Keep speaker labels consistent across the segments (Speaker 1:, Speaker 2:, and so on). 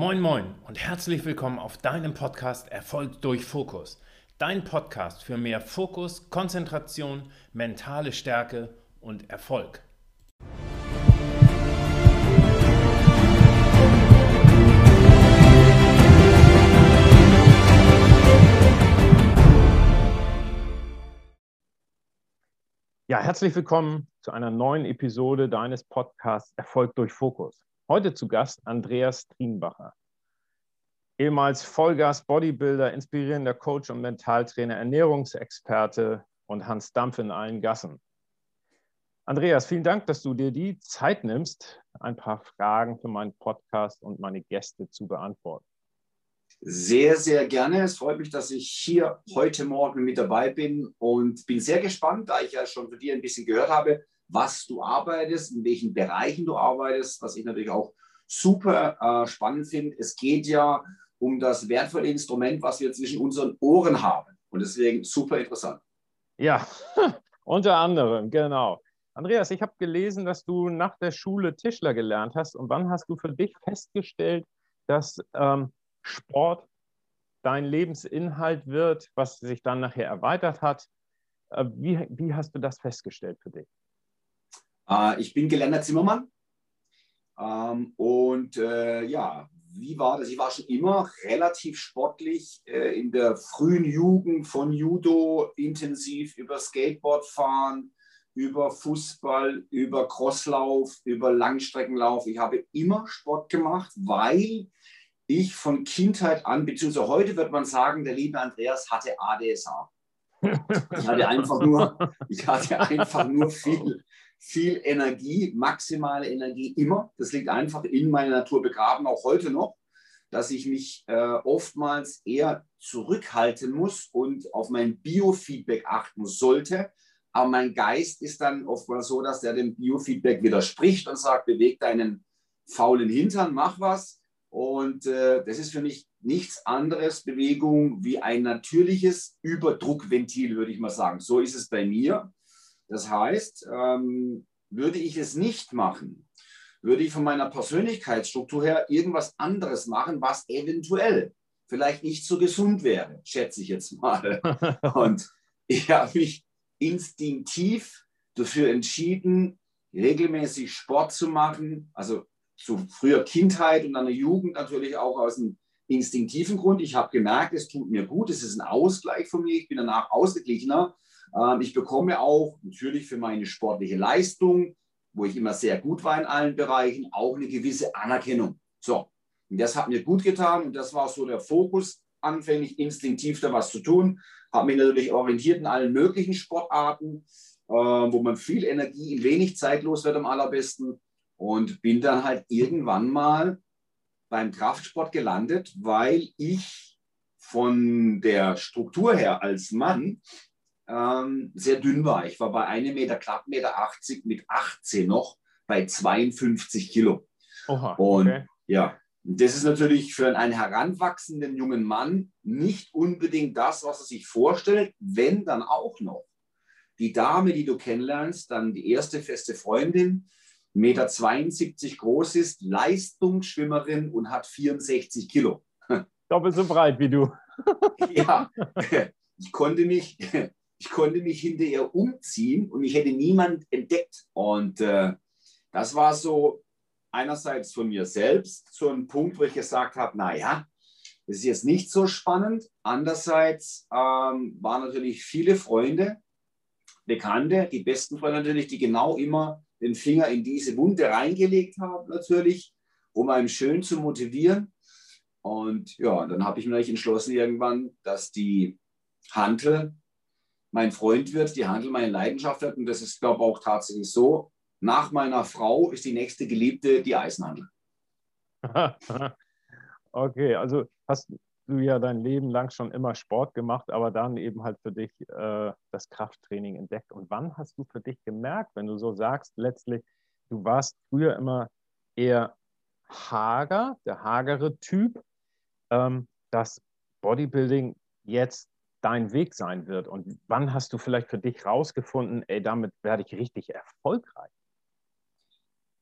Speaker 1: Moin Moin und herzlich willkommen auf deinem Podcast Erfolg durch Fokus. Dein Podcast für mehr Fokus, Konzentration, mentale Stärke und Erfolg. Ja, herzlich willkommen zu einer neuen Episode deines Podcasts Erfolg durch Fokus. Heute zu Gast Andreas Trienbacher. Ehemals Vollgas Bodybuilder, inspirierender Coach und Mentaltrainer, Ernährungsexperte und Hans Dampf in allen Gassen. Andreas, vielen Dank, dass du dir die Zeit nimmst, ein paar Fragen für meinen Podcast und meine Gäste zu beantworten.
Speaker 2: Sehr, sehr gerne. Es freut mich, dass ich hier heute Morgen mit dabei bin und bin sehr gespannt, da ich ja schon von dir ein bisschen gehört habe, was du arbeitest, in welchen Bereichen du arbeitest, was ich natürlich auch super äh, spannend finde. Es geht ja um das wertvolle Instrument, was wir zwischen unseren Ohren haben. Und deswegen super interessant.
Speaker 1: Ja, unter anderem, genau. Andreas, ich habe gelesen, dass du nach der Schule Tischler gelernt hast. Und wann hast du für dich festgestellt, dass ähm, Sport dein Lebensinhalt wird, was sich dann nachher erweitert hat. Äh, wie, wie hast du das festgestellt für dich?
Speaker 2: Äh, ich bin gelernter Zimmermann. Ähm, und äh, ja, wie war das? Ich war schon immer relativ sportlich äh, in der frühen Jugend von Judo intensiv über Skateboard fahren, über Fußball, über Crosslauf, über Langstreckenlauf. Ich habe immer Sport gemacht, weil ich von Kindheit an, beziehungsweise heute wird man sagen, der liebe Andreas hatte ADSA. Ich hatte einfach nur, ich hatte einfach nur viel, viel Energie, maximale Energie immer. Das liegt einfach in meiner Natur begraben, auch heute noch, dass ich mich äh, oftmals eher zurückhalten muss und auf mein Biofeedback achten sollte. Aber mein Geist ist dann oftmals so, dass der dem Biofeedback widerspricht und sagt, beweg deinen faulen Hintern, mach was. Und äh, das ist für mich nichts anderes Bewegung wie ein natürliches Überdruckventil, würde ich mal sagen. So ist es bei mir. Das heißt, ähm, würde ich es nicht machen, würde ich von meiner Persönlichkeitsstruktur her irgendwas anderes machen, was eventuell vielleicht nicht so gesund wäre, schätze ich jetzt mal. Und ich habe mich instinktiv dafür entschieden, regelmäßig Sport zu machen, also zu früher Kindheit und dann der Jugend natürlich auch aus einem instinktiven Grund. Ich habe gemerkt, es tut mir gut, es ist ein Ausgleich von mir, ich bin danach ausgeglichener. Ähm, ich bekomme auch natürlich für meine sportliche Leistung, wo ich immer sehr gut war in allen Bereichen, auch eine gewisse Anerkennung. So, und das hat mir gut getan und das war so der Fokus, anfänglich instinktiv da was zu tun. Habe mich natürlich orientiert in allen möglichen Sportarten, äh, wo man viel Energie in wenig Zeit los wird am allerbesten und bin dann halt irgendwann mal beim Kraftsport gelandet, weil ich von der Struktur her als Mann ähm, sehr dünn war. Ich war bei einem Meter, knapp Meter 80 mit 18 noch bei 52 Kilo. Oha, und okay. ja, das ist natürlich für einen heranwachsenden jungen Mann nicht unbedingt das, was er sich vorstellt, wenn dann auch noch die Dame, die du kennenlernst, dann die erste feste Freundin, Meter 72 groß ist, Leistungsschwimmerin und hat 64 Kilo.
Speaker 1: Doppelt so breit wie du.
Speaker 2: ja, ich konnte mich, ich konnte mich hinter ihr umziehen und ich hätte niemand entdeckt. Und äh, das war so einerseits von mir selbst so ein Punkt, wo ich gesagt habe, naja, das ist jetzt nicht so spannend. Andererseits ähm, waren natürlich viele Freunde, Bekannte, die besten Freunde natürlich, die genau immer den Finger in diese Wunde reingelegt habe, natürlich, um einen schön zu motivieren. Und ja, dann habe ich mir entschlossen irgendwann, dass die Handel mein Freund wird, die Handel meine Leidenschaft wird. Und das ist, glaube ich, auch tatsächlich so. Nach meiner Frau ist die nächste Geliebte die Eisenhandel.
Speaker 1: okay, also hast, du ja dein Leben lang schon immer Sport gemacht, aber dann eben halt für dich äh, das Krafttraining entdeckt. Und wann hast du für dich gemerkt, wenn du so sagst, letztlich, du warst früher immer eher hager, der hagere Typ, ähm, dass Bodybuilding jetzt dein Weg sein wird? Und wann hast du vielleicht für dich rausgefunden, ey, damit werde ich richtig erfolgreich?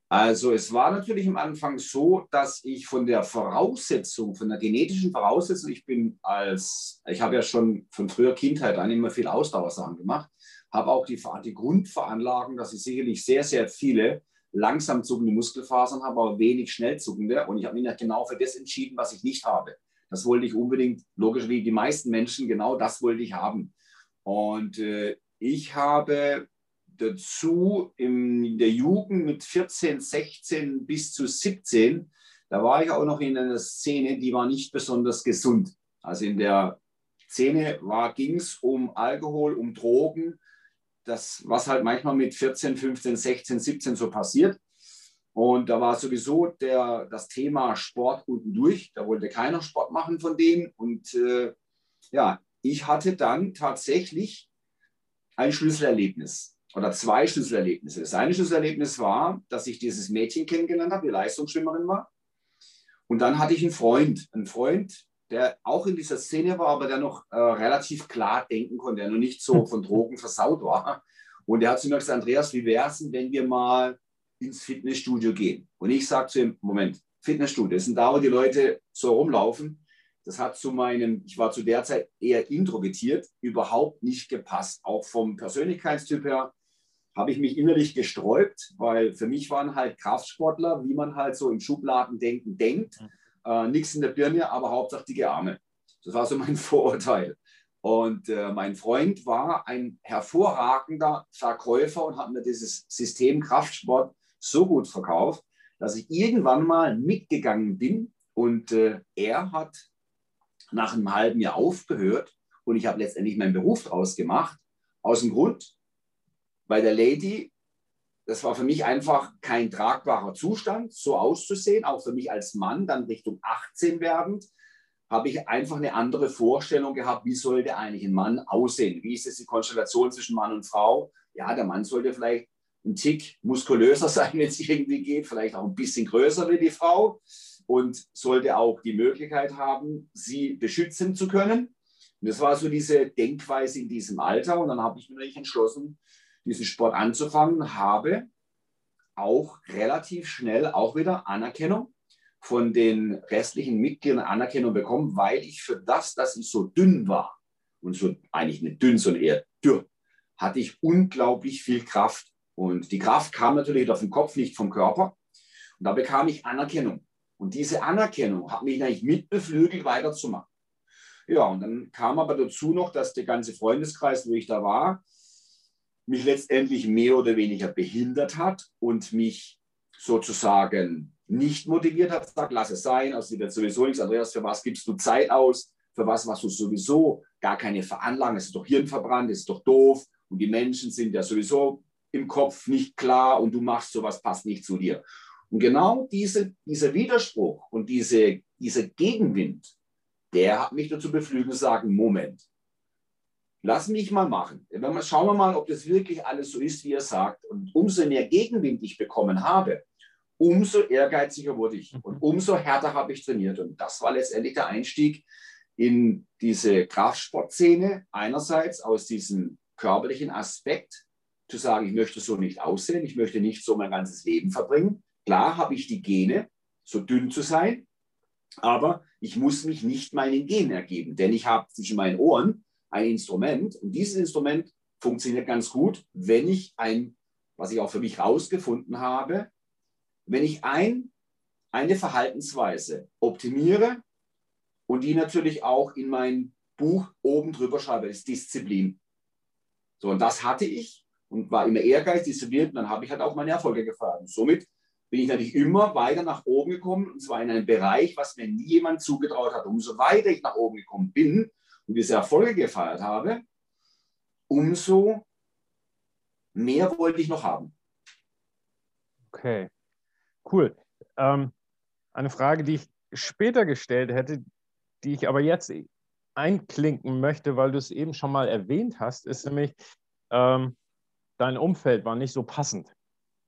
Speaker 2: Also es war natürlich am Anfang so, dass ich von der Voraussetzung, von der genetischen Voraussetzung, ich bin als, ich habe ja schon von früher Kindheit an immer viel Ausdauersachen gemacht, habe auch die, die Grundveranlagung, dass ich sicherlich sehr, sehr viele langsam zuckende Muskelfasern habe, aber wenig schnell zuckende. Und ich habe mich genau für das entschieden, was ich nicht habe. Das wollte ich unbedingt, logisch wie die meisten Menschen, genau das wollte ich haben. Und äh, ich habe dazu in der Jugend mit 14, 16 bis zu 17, da war ich auch noch in einer Szene, die war nicht besonders gesund. Also in der Szene ging es um Alkohol, um Drogen, das, was halt manchmal mit 14, 15, 16, 17 so passiert. Und da war sowieso der, das Thema Sport unten durch. Da wollte keiner Sport machen von denen. Und äh, ja, ich hatte dann tatsächlich ein Schlüsselerlebnis oder zwei Schlüsselerlebnisse. Das eine Schlüsselerlebnis war, dass ich dieses Mädchen kennengelernt habe, die Leistungsschwimmerin war. Und dann hatte ich einen Freund, einen Freund, der auch in dieser Szene war, aber der noch äh, relativ klar denken konnte, der noch nicht so von Drogen versaut war. Und der hat zu mir gesagt, Andreas, wie wäre es denn, wenn wir mal ins Fitnessstudio gehen? Und ich sage zu ihm, Moment, Fitnessstudio, das sind da, wo die Leute so rumlaufen. Das hat zu meinem, ich war zu der Zeit eher introvertiert, überhaupt nicht gepasst. Auch vom Persönlichkeitstyp her habe ich mich innerlich gesträubt, weil für mich waren halt Kraftsportler, wie man halt so im Schubladendenken denkt. Äh, nichts in der Birne, aber hauptsächlich Arme. Das war so mein Vorurteil. Und äh, mein Freund war ein hervorragender Verkäufer und hat mir dieses System Kraftsport so gut verkauft, dass ich irgendwann mal mitgegangen bin und äh, er hat nach einem halben Jahr aufgehört und ich habe letztendlich meinen Beruf daraus gemacht. Aus dem Grund, bei der Lady, das war für mich einfach kein tragbarer Zustand, so auszusehen, auch für mich als Mann, dann Richtung 18 werdend habe ich einfach eine andere Vorstellung gehabt, wie sollte eigentlich ein Mann aussehen? Wie ist es die Konstellation zwischen Mann und Frau? Ja, der Mann sollte vielleicht ein Tick muskulöser sein, wenn es irgendwie geht, vielleicht auch ein bisschen größer wie die Frau und sollte auch die Möglichkeit haben, sie beschützen zu können. Und das war so diese Denkweise in diesem Alter. Und dann habe ich mir entschlossen, diesen Sport anzufangen, habe auch relativ schnell auch wieder Anerkennung von den restlichen Mitgliedern Anerkennung bekommen, weil ich für das, dass ich so dünn war und so eigentlich nicht dünn, sondern eher dürr, hatte ich unglaublich viel Kraft. Und die Kraft kam natürlich auf den Kopf, nicht vom Körper. Und da bekam ich Anerkennung. Und diese Anerkennung hat mich eigentlich mitbeflügelt, weiterzumachen. Ja, und dann kam aber dazu noch, dass der ganze Freundeskreis, wo ich da war, mich letztendlich mehr oder weniger behindert hat und mich sozusagen nicht motiviert hat, sagt, lass es sein, also die wird sowieso nichts. Andreas, für was gibst du Zeit aus? Für was machst du sowieso gar keine Veranlagung? Es ist doch hirnverbrannt, es ist doch doof. Und die Menschen sind ja sowieso im Kopf nicht klar und du machst sowas, passt nicht zu dir. Und genau diese, dieser Widerspruch und diese, dieser Gegenwind, der hat mich dazu beflügelt zu sagen, Moment, lass mich mal machen. Schauen wir mal, ob das wirklich alles so ist, wie er sagt. Und umso mehr Gegenwind ich bekommen habe, umso ehrgeiziger wurde ich und umso härter habe ich trainiert. Und das war letztendlich der Einstieg in diese Kraftsportszene. Einerseits aus diesem körperlichen Aspekt, zu sagen, ich möchte so nicht aussehen, ich möchte nicht so mein ganzes Leben verbringen. Klar habe ich die Gene, so dünn zu sein, aber ich muss mich nicht meinen Genen ergeben, denn ich habe zwischen meinen Ohren ein Instrument und dieses Instrument funktioniert ganz gut, wenn ich ein, was ich auch für mich herausgefunden habe, wenn ich ein, eine Verhaltensweise optimiere und die natürlich auch in mein Buch oben drüber schreibe, ist Disziplin. So, und das hatte ich und war immer ehrgeizig, und dann habe ich halt auch meine Erfolge gefeiert. somit bin ich natürlich immer weiter nach oben gekommen und zwar in einem Bereich, was mir nie jemand zugetraut hat. Umso weiter ich nach oben gekommen bin und diese Erfolge gefeiert habe, umso mehr wollte ich noch haben.
Speaker 1: Okay. Cool. Ähm, eine Frage, die ich später gestellt hätte, die ich aber jetzt einklinken möchte, weil du es eben schon mal erwähnt hast, ist nämlich, ähm, dein Umfeld war nicht so passend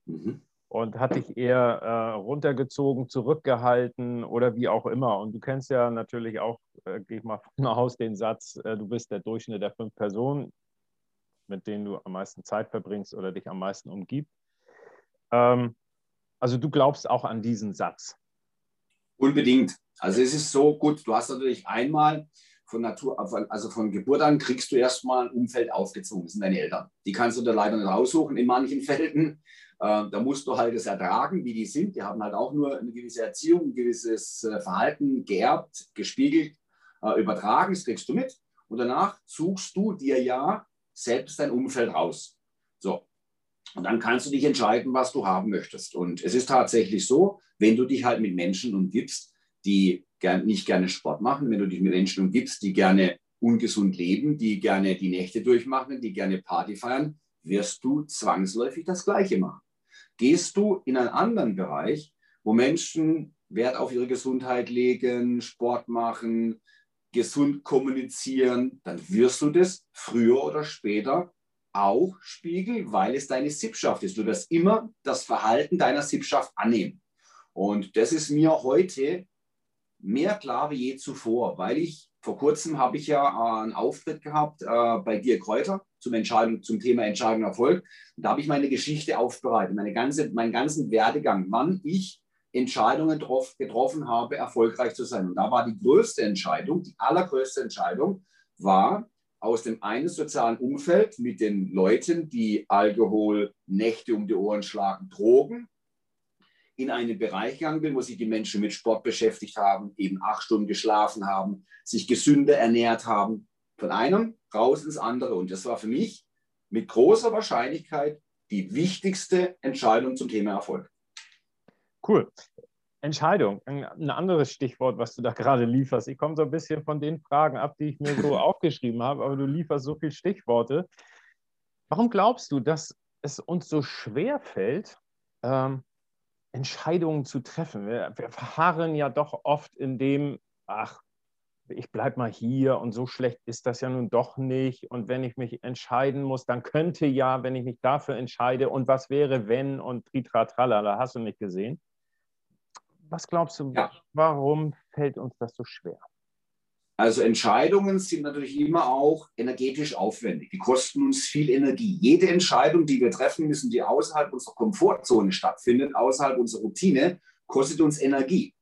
Speaker 1: mhm. und hat dich eher äh, runtergezogen, zurückgehalten oder wie auch immer. Und du kennst ja natürlich auch, äh, gehe ich mal von aus, den Satz, äh, du bist der Durchschnitt der fünf Personen, mit denen du am meisten Zeit verbringst oder dich am meisten umgibst. Ähm, Also du glaubst auch an diesen Satz.
Speaker 2: Unbedingt. Also es ist so gut, du hast natürlich einmal von Natur, also von Geburt an kriegst du erstmal ein Umfeld aufgezogen, das sind deine Eltern. Die kannst du da leider nicht raussuchen in manchen Fällen. Äh, da musst du halt es ertragen, wie die sind. Die haben halt auch nur eine gewisse Erziehung, ein gewisses äh, Verhalten geerbt, gespiegelt, äh, übertragen, das kriegst du mit. Und danach suchst du dir ja selbst dein Umfeld raus. So. Und dann kannst du dich entscheiden, was du haben möchtest. Und es ist tatsächlich so, wenn du dich halt mit Menschen umgibst, die gern, nicht gerne Sport machen, wenn du dich mit Menschen umgibst, die gerne ungesund leben, die gerne die Nächte durchmachen, die gerne Party feiern, wirst du zwangsläufig das Gleiche machen. Gehst du in einen anderen Bereich, wo Menschen Wert auf ihre Gesundheit legen, Sport machen, gesund kommunizieren, dann wirst du das früher oder später auch spiegeln, weil es deine Sippschaft ist. Du wirst immer das Verhalten deiner Sippschaft annehmen. Und das ist mir heute mehr klar wie je zuvor, weil ich vor kurzem habe ich ja äh, einen Auftritt gehabt äh, bei Dirk Kräuter zum, Entscheidung, zum Thema Entscheidung Erfolg. Und da habe ich meine Geschichte aufbereitet, meine ganze, meinen ganzen Werdegang, wann ich Entscheidungen getroffen, getroffen habe, erfolgreich zu sein. Und da war die größte Entscheidung, die allergrößte Entscheidung, war aus dem einen sozialen Umfeld mit den Leuten, die Alkohol, Nächte um die Ohren schlagen, Drogen, in einen Bereich gegangen bin, wo sich die Menschen mit Sport beschäftigt haben, eben acht Stunden geschlafen haben, sich gesünder ernährt haben, von einem raus ins andere. Und das war für mich mit großer Wahrscheinlichkeit die wichtigste Entscheidung zum Thema Erfolg.
Speaker 1: Cool. Entscheidung, ein anderes Stichwort, was du da gerade lieferst. Ich komme so ein bisschen von den Fragen ab, die ich mir so aufgeschrieben habe, aber du lieferst so viele Stichworte. Warum glaubst du, dass es uns so schwer fällt, ähm, Entscheidungen zu treffen. Wir, wir verharren ja doch oft in dem, ach, ich bleibe mal hier und so schlecht ist das ja nun doch nicht. Und wenn ich mich entscheiden muss, dann könnte ja, wenn ich mich dafür entscheide, und was wäre, wenn und tritratrala, da hast du nicht gesehen. Was glaubst du, ja. warum fällt uns das so schwer?
Speaker 2: Also Entscheidungen sind natürlich immer auch energetisch aufwendig. Die kosten uns viel Energie. Jede Entscheidung, die wir treffen müssen, die außerhalb unserer Komfortzone stattfindet, außerhalb unserer Routine, kostet uns Energie.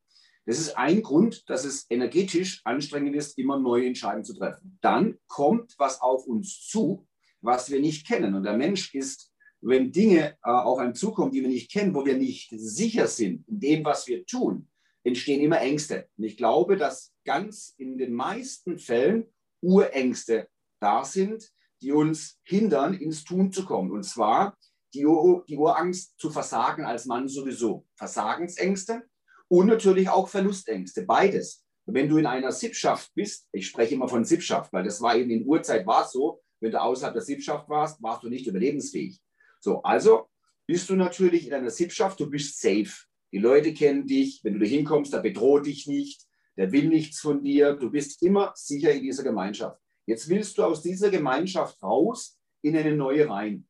Speaker 2: Das ist ein Grund, dass es energetisch anstrengend ist, immer neue Entscheidungen zu treffen. Dann kommt was auf uns zu, was wir nicht kennen. Und der Mensch ist, wenn Dinge äh, auf einem zukommen, die wir nicht kennen, wo wir nicht sicher sind in dem, was wir tun, entstehen immer Ängste. Und ich glaube, dass ganz in den meisten Fällen Urängste da sind, die uns hindern, ins Tun zu kommen. Und zwar die, Ur die Urangst zu versagen als Mann sowieso. Versagensängste und natürlich auch Verlustängste, beides. wenn du in einer Sippschaft bist, ich spreche immer von Sippschaft, weil das war eben in Urzeit war so, wenn du außerhalb der Sippschaft warst, warst du nicht überlebensfähig. So, also bist du natürlich in einer Sippschaft, du bist safe. Die Leute kennen dich, wenn du da hinkommst, da bedroht dich nicht, der will nichts von dir, du bist immer sicher in dieser Gemeinschaft. Jetzt willst du aus dieser Gemeinschaft raus in eine neue rein.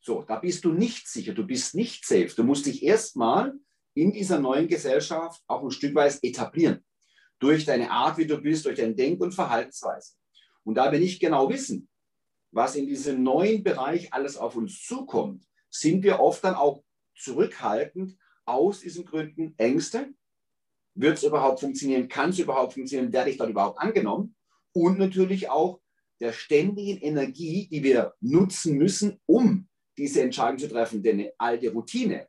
Speaker 2: So, da bist du nicht sicher, du bist nicht safe. Du musst dich erstmal in dieser neuen Gesellschaft auch ein Stück weit etablieren. Durch deine Art, wie du bist, durch deine Denk- und Verhaltensweise. Und da wir nicht genau wissen, was in diesem neuen Bereich alles auf uns zukommt, sind wir oft dann auch zurückhaltend aus diesen Gründen Ängste. Wird es überhaupt funktionieren? Kann es überhaupt funktionieren? Werde ich dort überhaupt angenommen? Und natürlich auch der ständigen Energie, die wir nutzen müssen, um diese Entscheidung zu treffen. Denn eine alte Routine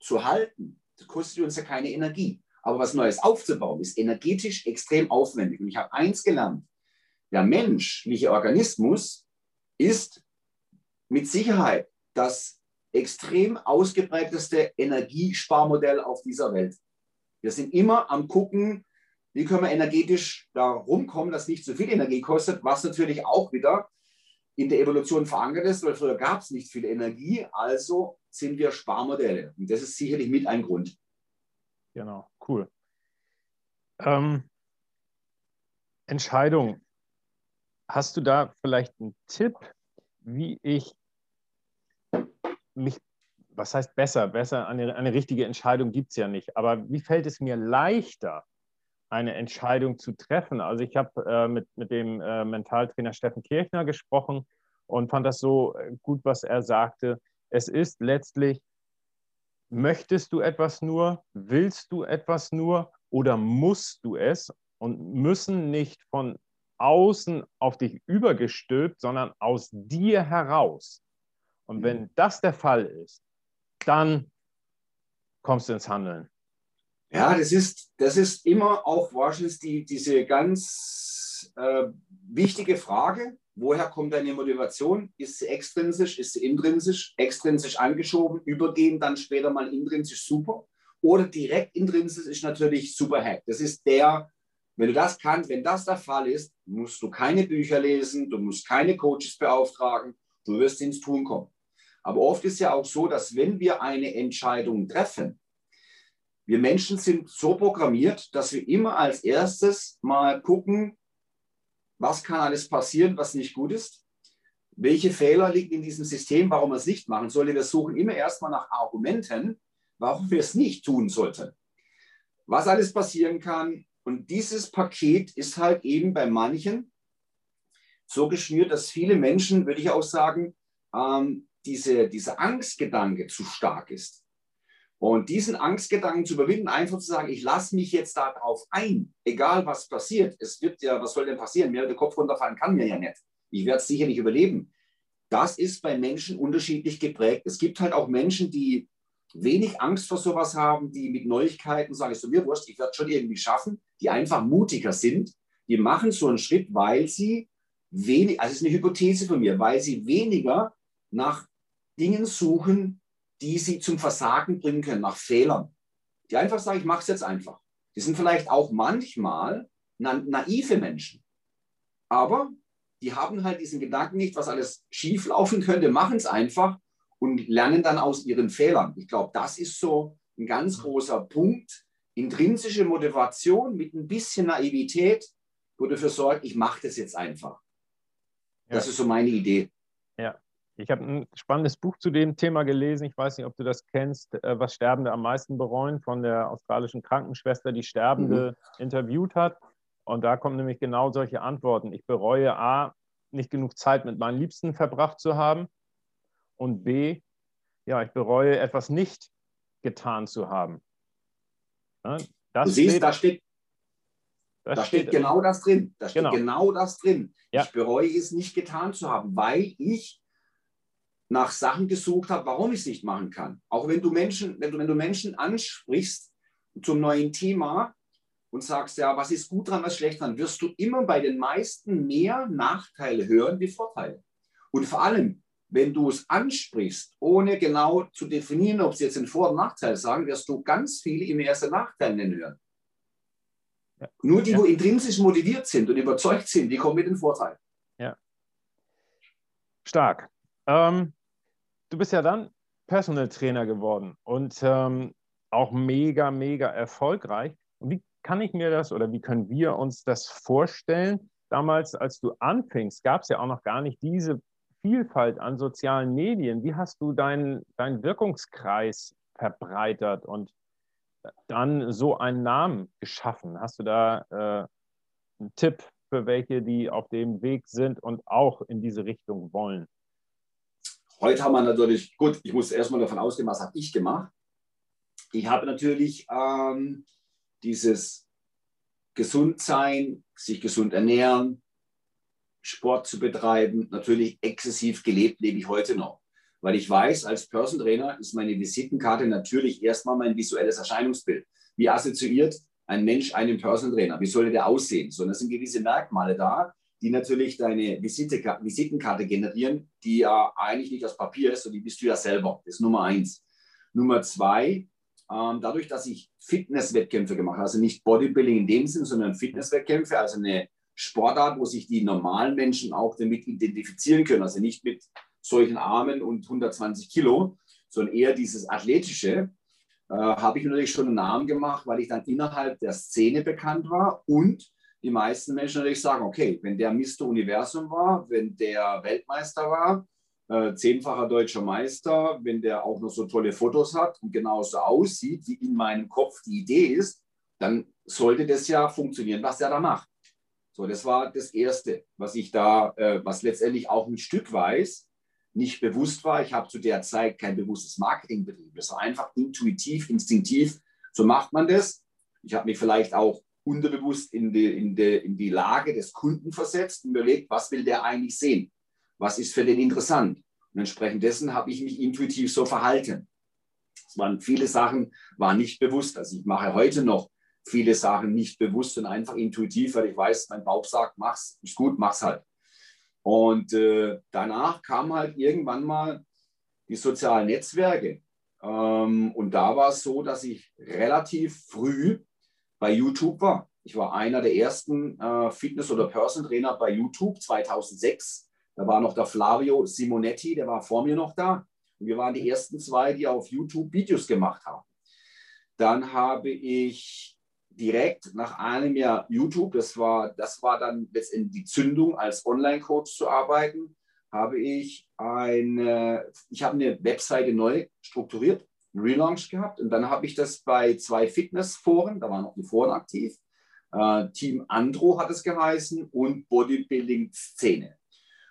Speaker 2: zu halten, kostet uns ja keine Energie. Aber was Neues aufzubauen, ist energetisch extrem aufwendig. Und ich habe eins gelernt. Der menschliche Organismus ist mit Sicherheit das extrem ausgeprägteste Energiesparmodell auf dieser Welt. Wir sind immer am gucken, wie können wir energetisch da rumkommen, dass nicht zu viel Energie kostet, was natürlich auch wieder in der Evolution verankert ist, weil früher gab es nicht viel Energie, also sind wir Sparmodelle. Und das ist sicherlich mit ein Grund.
Speaker 1: Genau, cool. Ähm, Entscheidung. Hast du da vielleicht einen Tipp, wie ich mich, was heißt besser? Besser, eine, eine richtige Entscheidung gibt es ja nicht. Aber wie fällt es mir leichter, eine Entscheidung zu treffen? Also ich habe äh, mit, mit dem äh, Mentaltrainer Steffen Kirchner gesprochen und fand das so äh, gut, was er sagte. Es ist letztlich möchtest du etwas nur, willst du etwas nur oder musst du es und müssen nicht von außen auf dich übergestülpt, sondern aus dir heraus. Und mhm. wenn das der Fall ist, dann kommst du ins Handeln.
Speaker 2: Ja, das ist, das ist immer auch wahrscheinlich die, diese ganz äh, wichtige Frage. Woher kommt deine Motivation? Ist sie extrinsisch? Ist sie intrinsisch? Extrinsisch angeschoben, übergehen, dann später mal intrinsisch super. Oder direkt intrinsisch ist natürlich super Hack. Das ist der, wenn du das kannst, wenn das der Fall ist, musst du keine Bücher lesen, du musst keine Coaches beauftragen, du wirst ins Tun kommen. Aber oft ist ja auch so, dass wenn wir eine Entscheidung treffen, wir Menschen sind so programmiert, dass wir immer als erstes mal gucken, was kann alles passieren, was nicht gut ist. Welche Fehler liegen in diesem System, warum wir es nicht machen sollen. Wir suchen immer erstmal nach Argumenten, warum wir es nicht tun sollten. Was alles passieren kann. Und dieses Paket ist halt eben bei manchen so geschnürt, dass viele Menschen, würde ich auch sagen, ähm, diese, dieser Angstgedanke zu stark ist. Und diesen Angstgedanken zu überwinden, einfach zu sagen, ich lasse mich jetzt darauf ein, egal was passiert. Es wird ja, was soll denn passieren? Mir der Kopf runterfallen kann mir ja nicht. Ich werde es sicher nicht überleben. Das ist bei Menschen unterschiedlich geprägt. Es gibt halt auch Menschen, die wenig Angst vor sowas haben, die mit Neuigkeiten sagen, ist so mir wurscht, ich werde schon irgendwie schaffen, die einfach mutiger sind. Die machen so einen Schritt, weil sie wenig, also es ist eine Hypothese von mir, weil sie weniger nach Dingen suchen, die sie zum Versagen bringen können, nach Fehlern. Die einfach sagen, ich mache es jetzt einfach. Die sind vielleicht auch manchmal na naive Menschen. Aber die haben halt diesen Gedanken nicht, was alles schief laufen könnte, machen es einfach und lernen dann aus ihren Fehlern. Ich glaube, das ist so ein ganz mhm. großer Punkt. Intrinsische Motivation mit ein bisschen Naivität, wo dafür sorgt, ich mache das jetzt einfach. Ja. Das ist so meine Idee.
Speaker 1: Ja, ich habe ein spannendes Buch zu dem Thema gelesen. Ich weiß nicht, ob du das kennst, äh, was Sterbende am meisten bereuen, von der australischen Krankenschwester, die Sterbende mhm. interviewt hat. Und da kommen nämlich genau solche Antworten. Ich bereue A, nicht genug Zeit mit meinen Liebsten verbracht zu haben. Und B, ja, ich bereue etwas nicht getan zu haben.
Speaker 2: Ja, du siehst, steht, da steht, da steht, steht genau das drin. Da steht genau, genau das drin. Ja. Ich bereue es nicht getan zu haben, weil ich nach Sachen gesucht habe, warum ich es nicht machen kann. Auch wenn du Menschen, wenn du, wenn du Menschen ansprichst zum neuen Thema und sagst, ja, was ist gut dran, was schlecht dran, wirst du immer bei den meisten mehr Nachteile hören wie Vorteile. Und vor allem, wenn du es ansprichst, ohne genau zu definieren, ob sie jetzt einen Vor- und Nachteil sagen, wirst du ganz viele im ersten Nachteil nennen hören. Ja. Nur die, ja. wo intrinsisch motiviert sind und überzeugt sind, die kommen mit dem Vorteil.
Speaker 1: Ja. Stark. Ähm, du bist ja dann Personal Trainer geworden und ähm, auch mega, mega erfolgreich. Und wie kann ich mir das oder wie können wir uns das vorstellen? Damals, als du anfingst, gab es ja auch noch gar nicht diese Vielfalt an sozialen Medien. Wie hast du deinen dein Wirkungskreis verbreitert und dann so einen Namen geschaffen? Hast du da äh, einen Tipp für welche, die auf dem Weg sind und auch in diese Richtung wollen?
Speaker 2: Heute haben wir natürlich, gut, ich muss erstmal davon ausgehen, was habe ich gemacht. Ich habe natürlich ähm, dieses Gesundsein, sich gesund ernähren, Sport zu betreiben, natürlich exzessiv gelebt, lebe ich heute noch. Weil ich weiß, als Person Trainer ist meine Visitenkarte natürlich erstmal mein visuelles Erscheinungsbild. Wie assoziiert ein Mensch einen Person Trainer? Wie soll der aussehen? Sondern es sind gewisse Merkmale da, die natürlich deine Visite, Visitenkarte generieren, die ja eigentlich nicht aus Papier ist, sondern die bist du ja selber. Das ist Nummer eins. Nummer zwei, ähm, dadurch, dass ich Fitnesswettkämpfe gemacht habe, also nicht Bodybuilding in dem Sinn, sondern Fitnesswettkämpfe, also eine Sportart, wo sich die normalen Menschen auch damit identifizieren können, also nicht mit solchen Armen und 120 Kilo, sondern eher dieses athletische, äh, habe ich natürlich schon einen Namen gemacht, weil ich dann innerhalb der Szene bekannt war und die meisten Menschen natürlich sagen, okay, wenn der Mr. Universum war, wenn der Weltmeister war, äh, zehnfacher deutscher Meister, wenn der auch noch so tolle Fotos hat und genauso aussieht, wie in meinem Kopf die Idee ist, dann sollte das ja funktionieren, was er da macht. So, das war das Erste, was ich da, äh, was letztendlich auch ein Stück weiß, nicht bewusst war. Ich habe zu der Zeit kein bewusstes Marketing betrieben. Das war einfach intuitiv, instinktiv. So macht man das. Ich habe mich vielleicht auch unterbewusst in die, in, die, in die Lage des Kunden versetzt und überlegt, was will der eigentlich sehen? Was ist für den interessant? Und entsprechend dessen habe ich mich intuitiv so verhalten. Es waren viele Sachen, waren nicht bewusst. Also ich mache heute noch viele Sachen nicht bewusst und einfach intuitiv, weil ich weiß, mein Bauch sagt, mach's, ist gut, mach's halt. Und äh, danach kamen halt irgendwann mal die sozialen Netzwerke. Ähm, und da war es so, dass ich relativ früh bei YouTube war. Ich war einer der ersten äh, Fitness- oder Person-Trainer bei YouTube 2006. Da war noch der Flavio Simonetti, der war vor mir noch da. Und wir waren die ersten zwei, die auf YouTube Videos gemacht haben. Dann habe ich direkt nach einem Jahr YouTube, das war, das war dann letztendlich die Zündung, als Online-Coach zu arbeiten, habe ich eine, ich habe eine Webseite neu strukturiert, einen Relaunch gehabt und dann habe ich das bei zwei Fitnessforen, da waren noch die Foren aktiv, äh, Team Andro hat es geheißen und Bodybuilding Szene.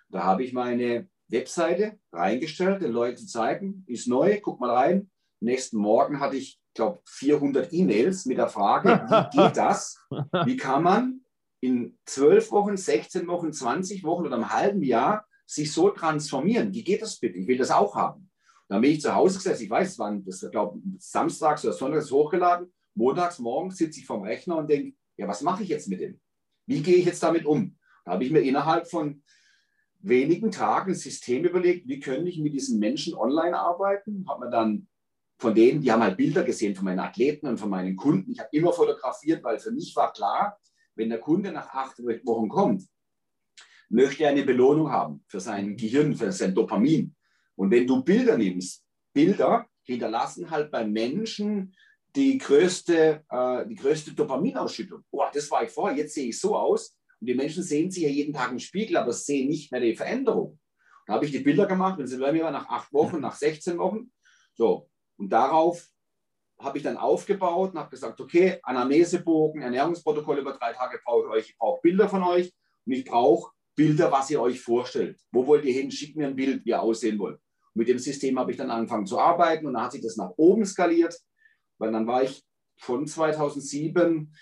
Speaker 2: Da habe ich meine Webseite reingestellt, den Leuten zeigen, ist neu, guck mal rein. Nächsten Morgen hatte ich glaube, 400 E-Mails mit der Frage, wie geht das? Wie kann man in 12 Wochen, 16 Wochen, 20 Wochen oder einem halben Jahr sich so transformieren? Wie geht das bitte? Ich will das auch haben. Dann bin ich zu Hause gesessen, ich weiß, war, das glaube samstags oder sonntags hochgeladen. Montags morgens sitze ich vorm Rechner und denke, ja, was mache ich jetzt mit dem? Wie gehe ich jetzt damit um? Da habe ich mir innerhalb von wenigen Tagen ein System überlegt, wie könnte ich mit diesen Menschen online arbeiten? Habe mir dann von denen, die haben halt Bilder gesehen von meinen Athleten und von meinen Kunden. Ich habe immer fotografiert, weil für mich war klar, wenn der Kunde nach acht Wochen kommt, möchte er eine Belohnung haben für sein Gehirn, für sein Dopamin. Und wenn du Bilder nimmst, Bilder hinterlassen halt beim Menschen die größte, äh, die größte Dopaminausschüttung. Boah, das war ich vorher, jetzt sehe ich so aus. Und die Menschen sehen sich ja jeden Tag im Spiegel, aber sehen nicht mehr die Veränderung. Da habe ich die Bilder gemacht und sind bei mir nach acht Wochen, nach 16 Wochen. So, und darauf habe ich dann aufgebaut und habe gesagt, okay, Anamnesebogen, Ernährungsprotokoll über drei Tage brauche ich euch, ich brauche Bilder von euch und ich brauche Bilder, was ihr euch vorstellt. Wo wollt ihr hin? Schickt mir ein Bild, wie ihr aussehen wollt. Mit dem System habe ich dann angefangen zu arbeiten und dann hat sich das nach oben skaliert, weil dann war ich von 2007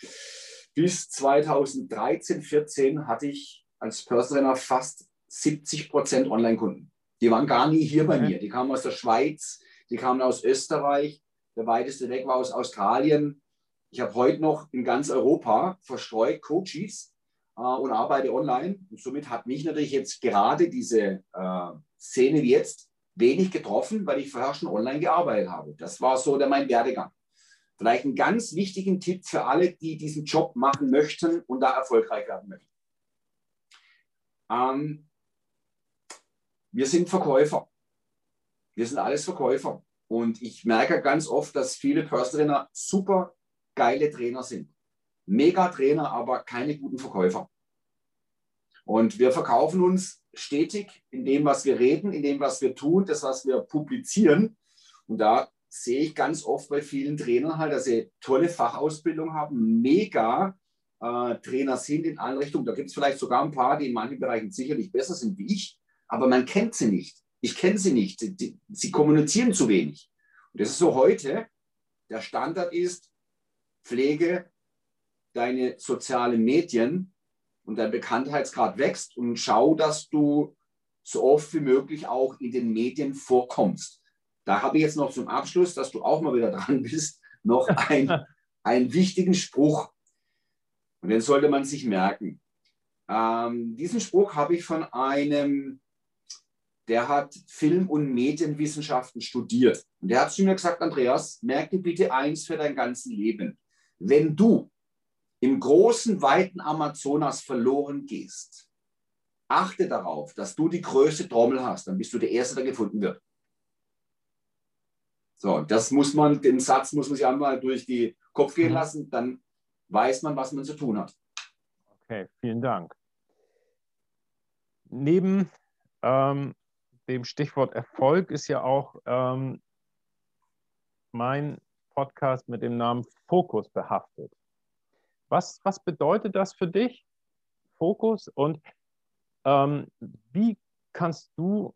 Speaker 2: bis 2013, 14 hatte ich als Personal fast 70 Prozent Online-Kunden. Die waren gar nie hier bei mir. Die kamen aus der Schweiz, die kamen aus Österreich, der weiteste weg war aus Australien. Ich habe heute noch in ganz Europa verstreut Coaches äh, und arbeite online. Und somit hat mich natürlich jetzt gerade diese äh, Szene wie jetzt wenig getroffen, weil ich vorher schon online gearbeitet habe. Das war so der, mein Werdegang. Vielleicht einen ganz wichtigen Tipp für alle, die diesen Job machen möchten und da erfolgreich werden möchten. Ähm, wir sind Verkäufer. Wir sind alles Verkäufer. Und ich merke ganz oft, dass viele Personal super geile Trainer sind. Mega Trainer, aber keine guten Verkäufer. Und wir verkaufen uns stetig in dem, was wir reden, in dem, was wir tun, das, was wir publizieren. Und da sehe ich ganz oft bei vielen Trainern halt, dass sie tolle Fachausbildung haben, mega äh, Trainer sind in allen Richtungen. Da gibt es vielleicht sogar ein paar, die in manchen Bereichen sicherlich besser sind wie ich, aber man kennt sie nicht. Ich kenne sie nicht. Sie, sie kommunizieren zu wenig. Und das ist so heute. Der Standard ist, pflege deine sozialen Medien und dein Bekanntheitsgrad wächst und schau, dass du so oft wie möglich auch in den Medien vorkommst. Da habe ich jetzt noch zum Abschluss, dass du auch mal wieder dran bist, noch ein, einen wichtigen Spruch. Und den sollte man sich merken. Ähm, diesen Spruch habe ich von einem der hat Film- und Medienwissenschaften studiert. Und der hat zu mir gesagt, Andreas, merke bitte eins für dein ganzes Leben. Wenn du im großen, weiten Amazonas verloren gehst, achte darauf, dass du die größte Trommel hast, dann bist du der Erste, der gefunden wird. So, das muss man, den Satz muss man sich einmal durch die Kopf gehen mhm. lassen, dann weiß man, was man zu tun hat.
Speaker 1: Okay, vielen Dank. Neben ähm, dem Stichwort Erfolg ist ja auch ähm, mein Podcast mit dem Namen Fokus behaftet. Was, was bedeutet das für dich, Fokus? Und ähm, wie kannst du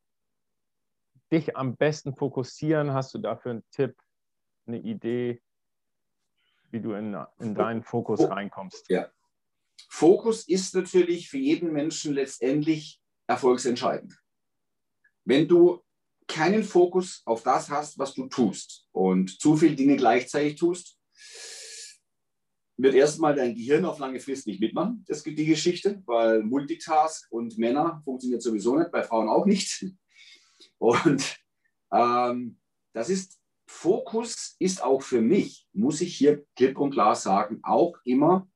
Speaker 1: dich am besten fokussieren? Hast du dafür einen Tipp, eine Idee, wie du in, in deinen Fokus reinkommst?
Speaker 2: Ja. Fokus ist natürlich für jeden Menschen letztendlich erfolgsentscheidend. Wenn du keinen Fokus auf das hast, was du tust und zu viele Dinge gleichzeitig tust, wird erstmal dein Gehirn auf lange Frist nicht mitmachen, das ist die Geschichte, weil Multitask und Männer funktioniert sowieso nicht, bei Frauen auch nicht. Und ähm, das ist, Fokus ist auch für mich, muss ich hier klipp und klar sagen, auch immer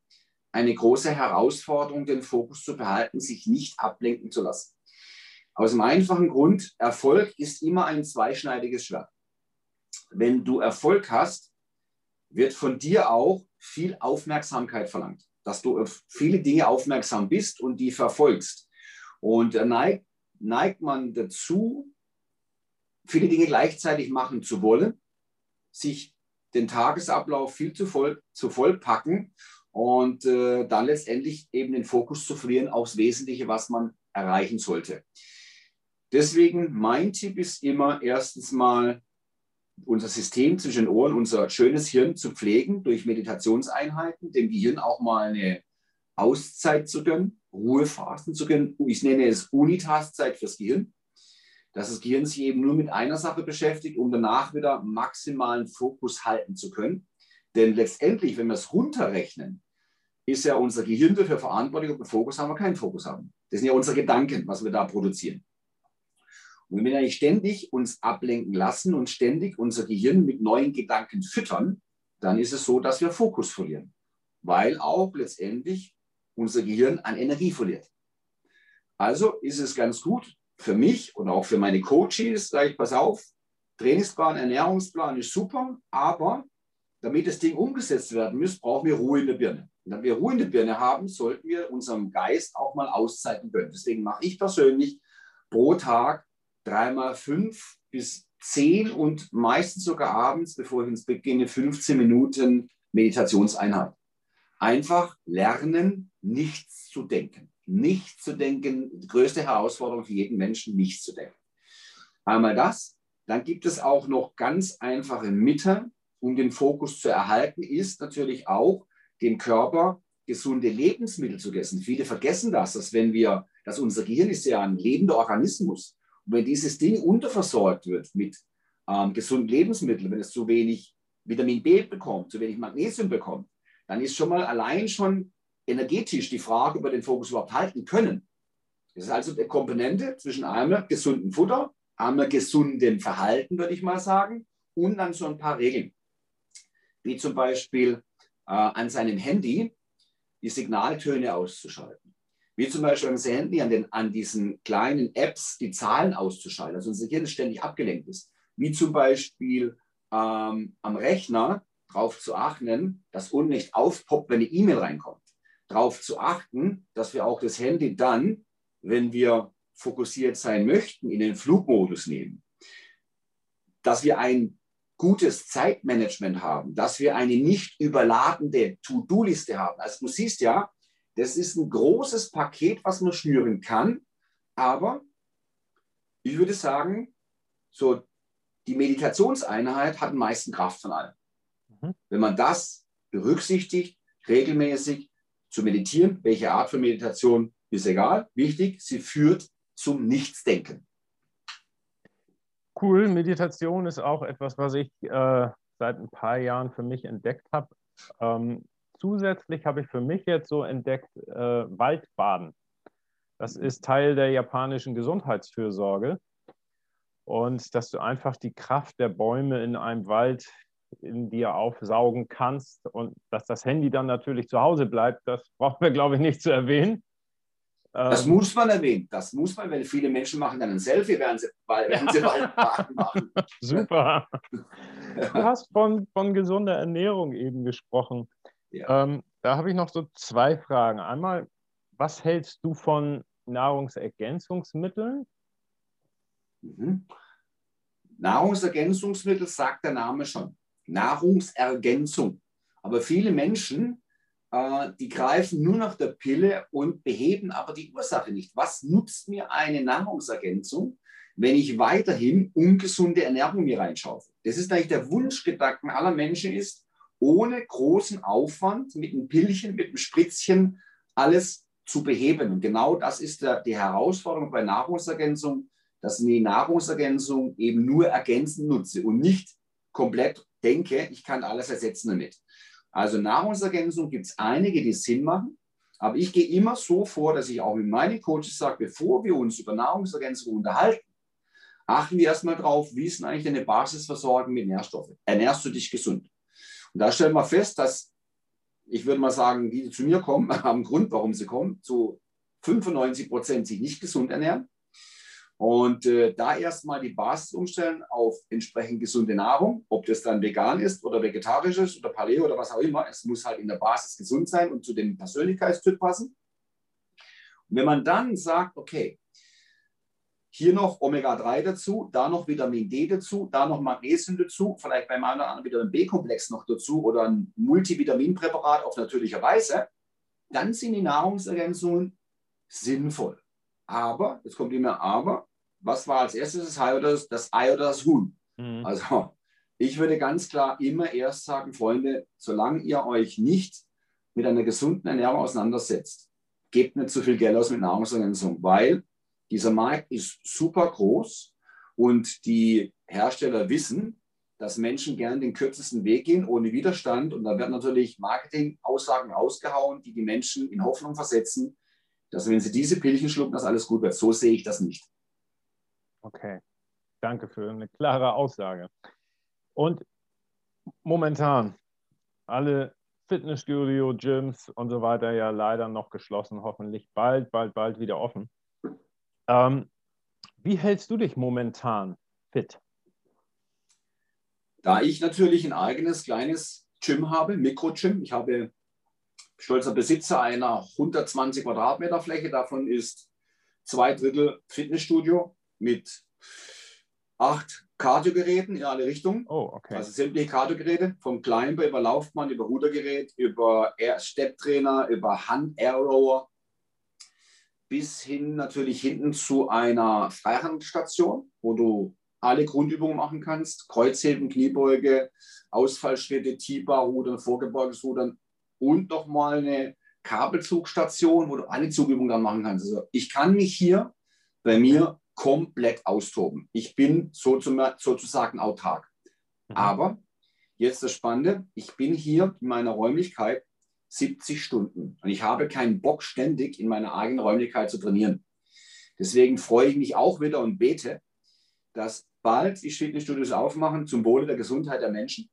Speaker 2: eine große Herausforderung, den Fokus zu behalten, sich nicht ablenken zu lassen. Aus dem einfachen Grund, Erfolg ist immer ein zweischneidiges Schwert. Wenn du Erfolg hast, wird von dir auch viel Aufmerksamkeit verlangt, dass du auf viele Dinge aufmerksam bist und die verfolgst. Und neigt, neigt man dazu, viele Dinge gleichzeitig machen zu wollen, sich den Tagesablauf viel zu voll, zu voll packen und äh, dann letztendlich eben den Fokus zu verlieren aufs Wesentliche, was man erreichen sollte. Deswegen mein Tipp ist immer erstens mal unser System zwischen den Ohren, unser schönes Hirn zu pflegen durch Meditationseinheiten, dem Gehirn auch mal eine Auszeit zu gönnen, Ruhephasen zu gönnen. Ich nenne es Unitask-Zeit fürs Gehirn, dass das Gehirn sich eben nur mit einer Sache beschäftigt, um danach wieder maximalen Fokus halten zu können. Denn letztendlich, wenn wir es runterrechnen, ist ja unser Gehirn dafür verantwortlich, ob wir Fokus haben oder keinen Fokus haben. Das sind ja unsere Gedanken, was wir da produzieren. Und wenn wir nicht ständig uns ablenken lassen und ständig unser Gehirn mit neuen Gedanken füttern, dann ist es so, dass wir Fokus verlieren, weil auch letztendlich unser Gehirn an Energie verliert. Also ist es ganz gut für mich und auch für meine Coaches, sage ich, pass auf, Trainingsplan, Ernährungsplan ist super, aber damit das Ding umgesetzt werden muss, brauchen wir Ruhe in der Birne. Und wenn wir Ruhe in der Birne haben, sollten wir unserem Geist auch mal Auszeiten gönnen. Deswegen mache ich persönlich pro Tag dreimal fünf bis zehn und meistens sogar abends, bevor ich ins gehe, 15 Minuten Meditationseinheit. Einfach lernen, nichts zu denken. Nichts zu denken, die größte Herausforderung für jeden Menschen, nichts zu denken. Einmal das. Dann gibt es auch noch ganz einfache Mittel, um den Fokus zu erhalten, ist natürlich auch dem Körper gesunde Lebensmittel zu essen. Viele vergessen das, dass wenn wir, dass unser Gehirn ist ja ein lebender Organismus wenn dieses Ding unterversorgt wird mit ähm, gesunden Lebensmitteln, wenn es zu wenig Vitamin B bekommt, zu wenig Magnesium bekommt, dann ist schon mal allein schon energetisch die Frage, wir den Fokus überhaupt halten können. Das ist also eine Komponente zwischen einmal gesunden Futter, einmal gesunden Verhalten, würde ich mal sagen, und dann so ein paar Regeln. Wie zum Beispiel äh, an seinem Handy die Signaltöne auszuschalten. Wie zum Beispiel am Handy an, den, an diesen kleinen Apps die Zahlen auszuschalten, also unser Gehirn ständig abgelenkt ist. Wie zum Beispiel ähm, am Rechner darauf zu achten, dass unten nicht aufpoppt, wenn eine E-Mail reinkommt. Darauf zu achten, dass wir auch das Handy dann, wenn wir fokussiert sein möchten, in den Flugmodus nehmen. Dass wir ein gutes Zeitmanagement haben, dass wir eine nicht überladende To-Do-Liste haben. Also du siehst ja, das ist ein großes Paket, was man schnüren kann. Aber ich würde sagen, so die Meditationseinheit hat den meisten Kraft von allen. Mhm. Wenn man das berücksichtigt, regelmäßig zu meditieren, welche Art von Meditation ist egal. Wichtig, sie führt zum Nichtsdenken.
Speaker 1: Cool, Meditation ist auch etwas, was ich äh, seit ein paar Jahren für mich entdeckt habe. Ähm, zusätzlich habe ich für mich jetzt so entdeckt äh, Waldbaden. Das ist Teil der japanischen Gesundheitsfürsorge. Und dass du einfach die Kraft der Bäume in einem Wald in dir aufsaugen kannst und dass das Handy dann natürlich zu Hause bleibt, das brauchen wir, glaube ich, nicht zu erwähnen.
Speaker 2: Das ähm, muss man erwähnen. Das muss man, weil viele Menschen machen dann ein Selfie, während sie, während sie Waldbaden machen.
Speaker 1: Super. Du hast von, von gesunder Ernährung eben gesprochen. Ja. Ähm, da habe ich noch so zwei Fragen. Einmal, was hältst du von Nahrungsergänzungsmitteln?
Speaker 2: Mhm. Nahrungsergänzungsmittel sagt der Name schon. Nahrungsergänzung. Aber viele Menschen, äh, die greifen nur nach der Pille und beheben aber die Ursache nicht. Was nutzt mir eine Nahrungsergänzung, wenn ich weiterhin ungesunde Ernährung mir reinschaufel. Das ist eigentlich der Wunschgedanken aller Menschen ist, ohne großen Aufwand mit einem Pillchen, mit einem Spritzchen alles zu beheben. Und genau das ist der, die Herausforderung bei Nahrungsergänzung, dass ich die Nahrungsergänzung eben nur ergänzend nutze und nicht komplett denke, ich kann alles ersetzen damit. Also Nahrungsergänzung gibt es einige, die Sinn machen. Aber ich gehe immer so vor, dass ich auch mit meinen Coaches sage, bevor wir uns über Nahrungsergänzung unterhalten, achten wir erstmal drauf, wie ist denn eigentlich deine Basisversorgung mit Nährstoffen? Ernährst du dich gesund? Und da stellen wir fest, dass, ich würde mal sagen, die, die zu mir kommen, haben Grund, warum sie kommen, zu 95 Prozent sich nicht gesund ernähren. Und äh, da erstmal die Basis umstellen auf entsprechend gesunde Nahrung, ob das dann vegan ist oder vegetarisch ist oder Paleo oder was auch immer. Es muss halt in der Basis gesund sein und zu dem Persönlichkeitstyp passen. Und wenn man dann sagt, okay, hier noch Omega-3 dazu, da noch Vitamin D dazu, da noch Magnesium dazu, vielleicht beim einen oder anderen Vitamin B-Komplex noch dazu oder ein Multivitaminpräparat auf natürliche Weise, dann sind die Nahrungsergänzungen sinnvoll. Aber, jetzt kommt immer Aber, was war als erstes das Ei oder das, das, Ei oder das Huhn? Mhm. Also ich würde ganz klar immer erst sagen, Freunde, solange ihr euch nicht mit einer gesunden Ernährung auseinandersetzt, gebt nicht zu viel Geld aus mit Nahrungsergänzung, weil dieser Markt ist super groß und die Hersteller wissen, dass Menschen gern den kürzesten Weg gehen, ohne Widerstand. Und da werden natürlich Marketing-Aussagen rausgehauen, die die Menschen in Hoffnung versetzen, dass wenn sie diese Pillchen schlucken, dass alles gut wird. So sehe ich das nicht.
Speaker 1: Okay, danke für eine klare Aussage. Und momentan alle Fitnessstudio, Gyms und so weiter ja leider noch geschlossen, hoffentlich bald, bald, bald wieder offen. Ähm, wie hältst du dich momentan fit?
Speaker 2: Da ich natürlich ein eigenes kleines Gym habe, Mikro-Gym, ich habe stolzer Besitzer einer 120 Quadratmeter Fläche. Davon ist zwei Drittel Fitnessstudio mit acht Kardiogeräten in alle Richtungen.
Speaker 1: Oh, okay.
Speaker 2: Also sämtliche Kardiogeräte, vom Climber über Laufbahn, über Rudergerät, über Step-Trainer, über Hand-Air-Rower, bis hin natürlich hinten zu einer Freihandstation, wo du alle Grundübungen machen kannst. Kreuzheben, Kniebeuge, Ausfallschritte, T-Bar, Rudern, Vorgebeugtes Rudern, und nochmal eine Kabelzugstation, wo du alle Zugübungen dann machen kannst. Also ich kann mich hier bei mir komplett austoben. Ich bin sozusagen autark. Mhm. Aber jetzt das Spannende, ich bin hier in meiner Räumlichkeit 70 Stunden und ich habe keinen Bock, ständig in meiner eigenen Räumlichkeit zu trainieren. Deswegen freue ich mich auch wieder und bete, dass bald die Fitnessstudios aufmachen zum Wohle der Gesundheit der Menschen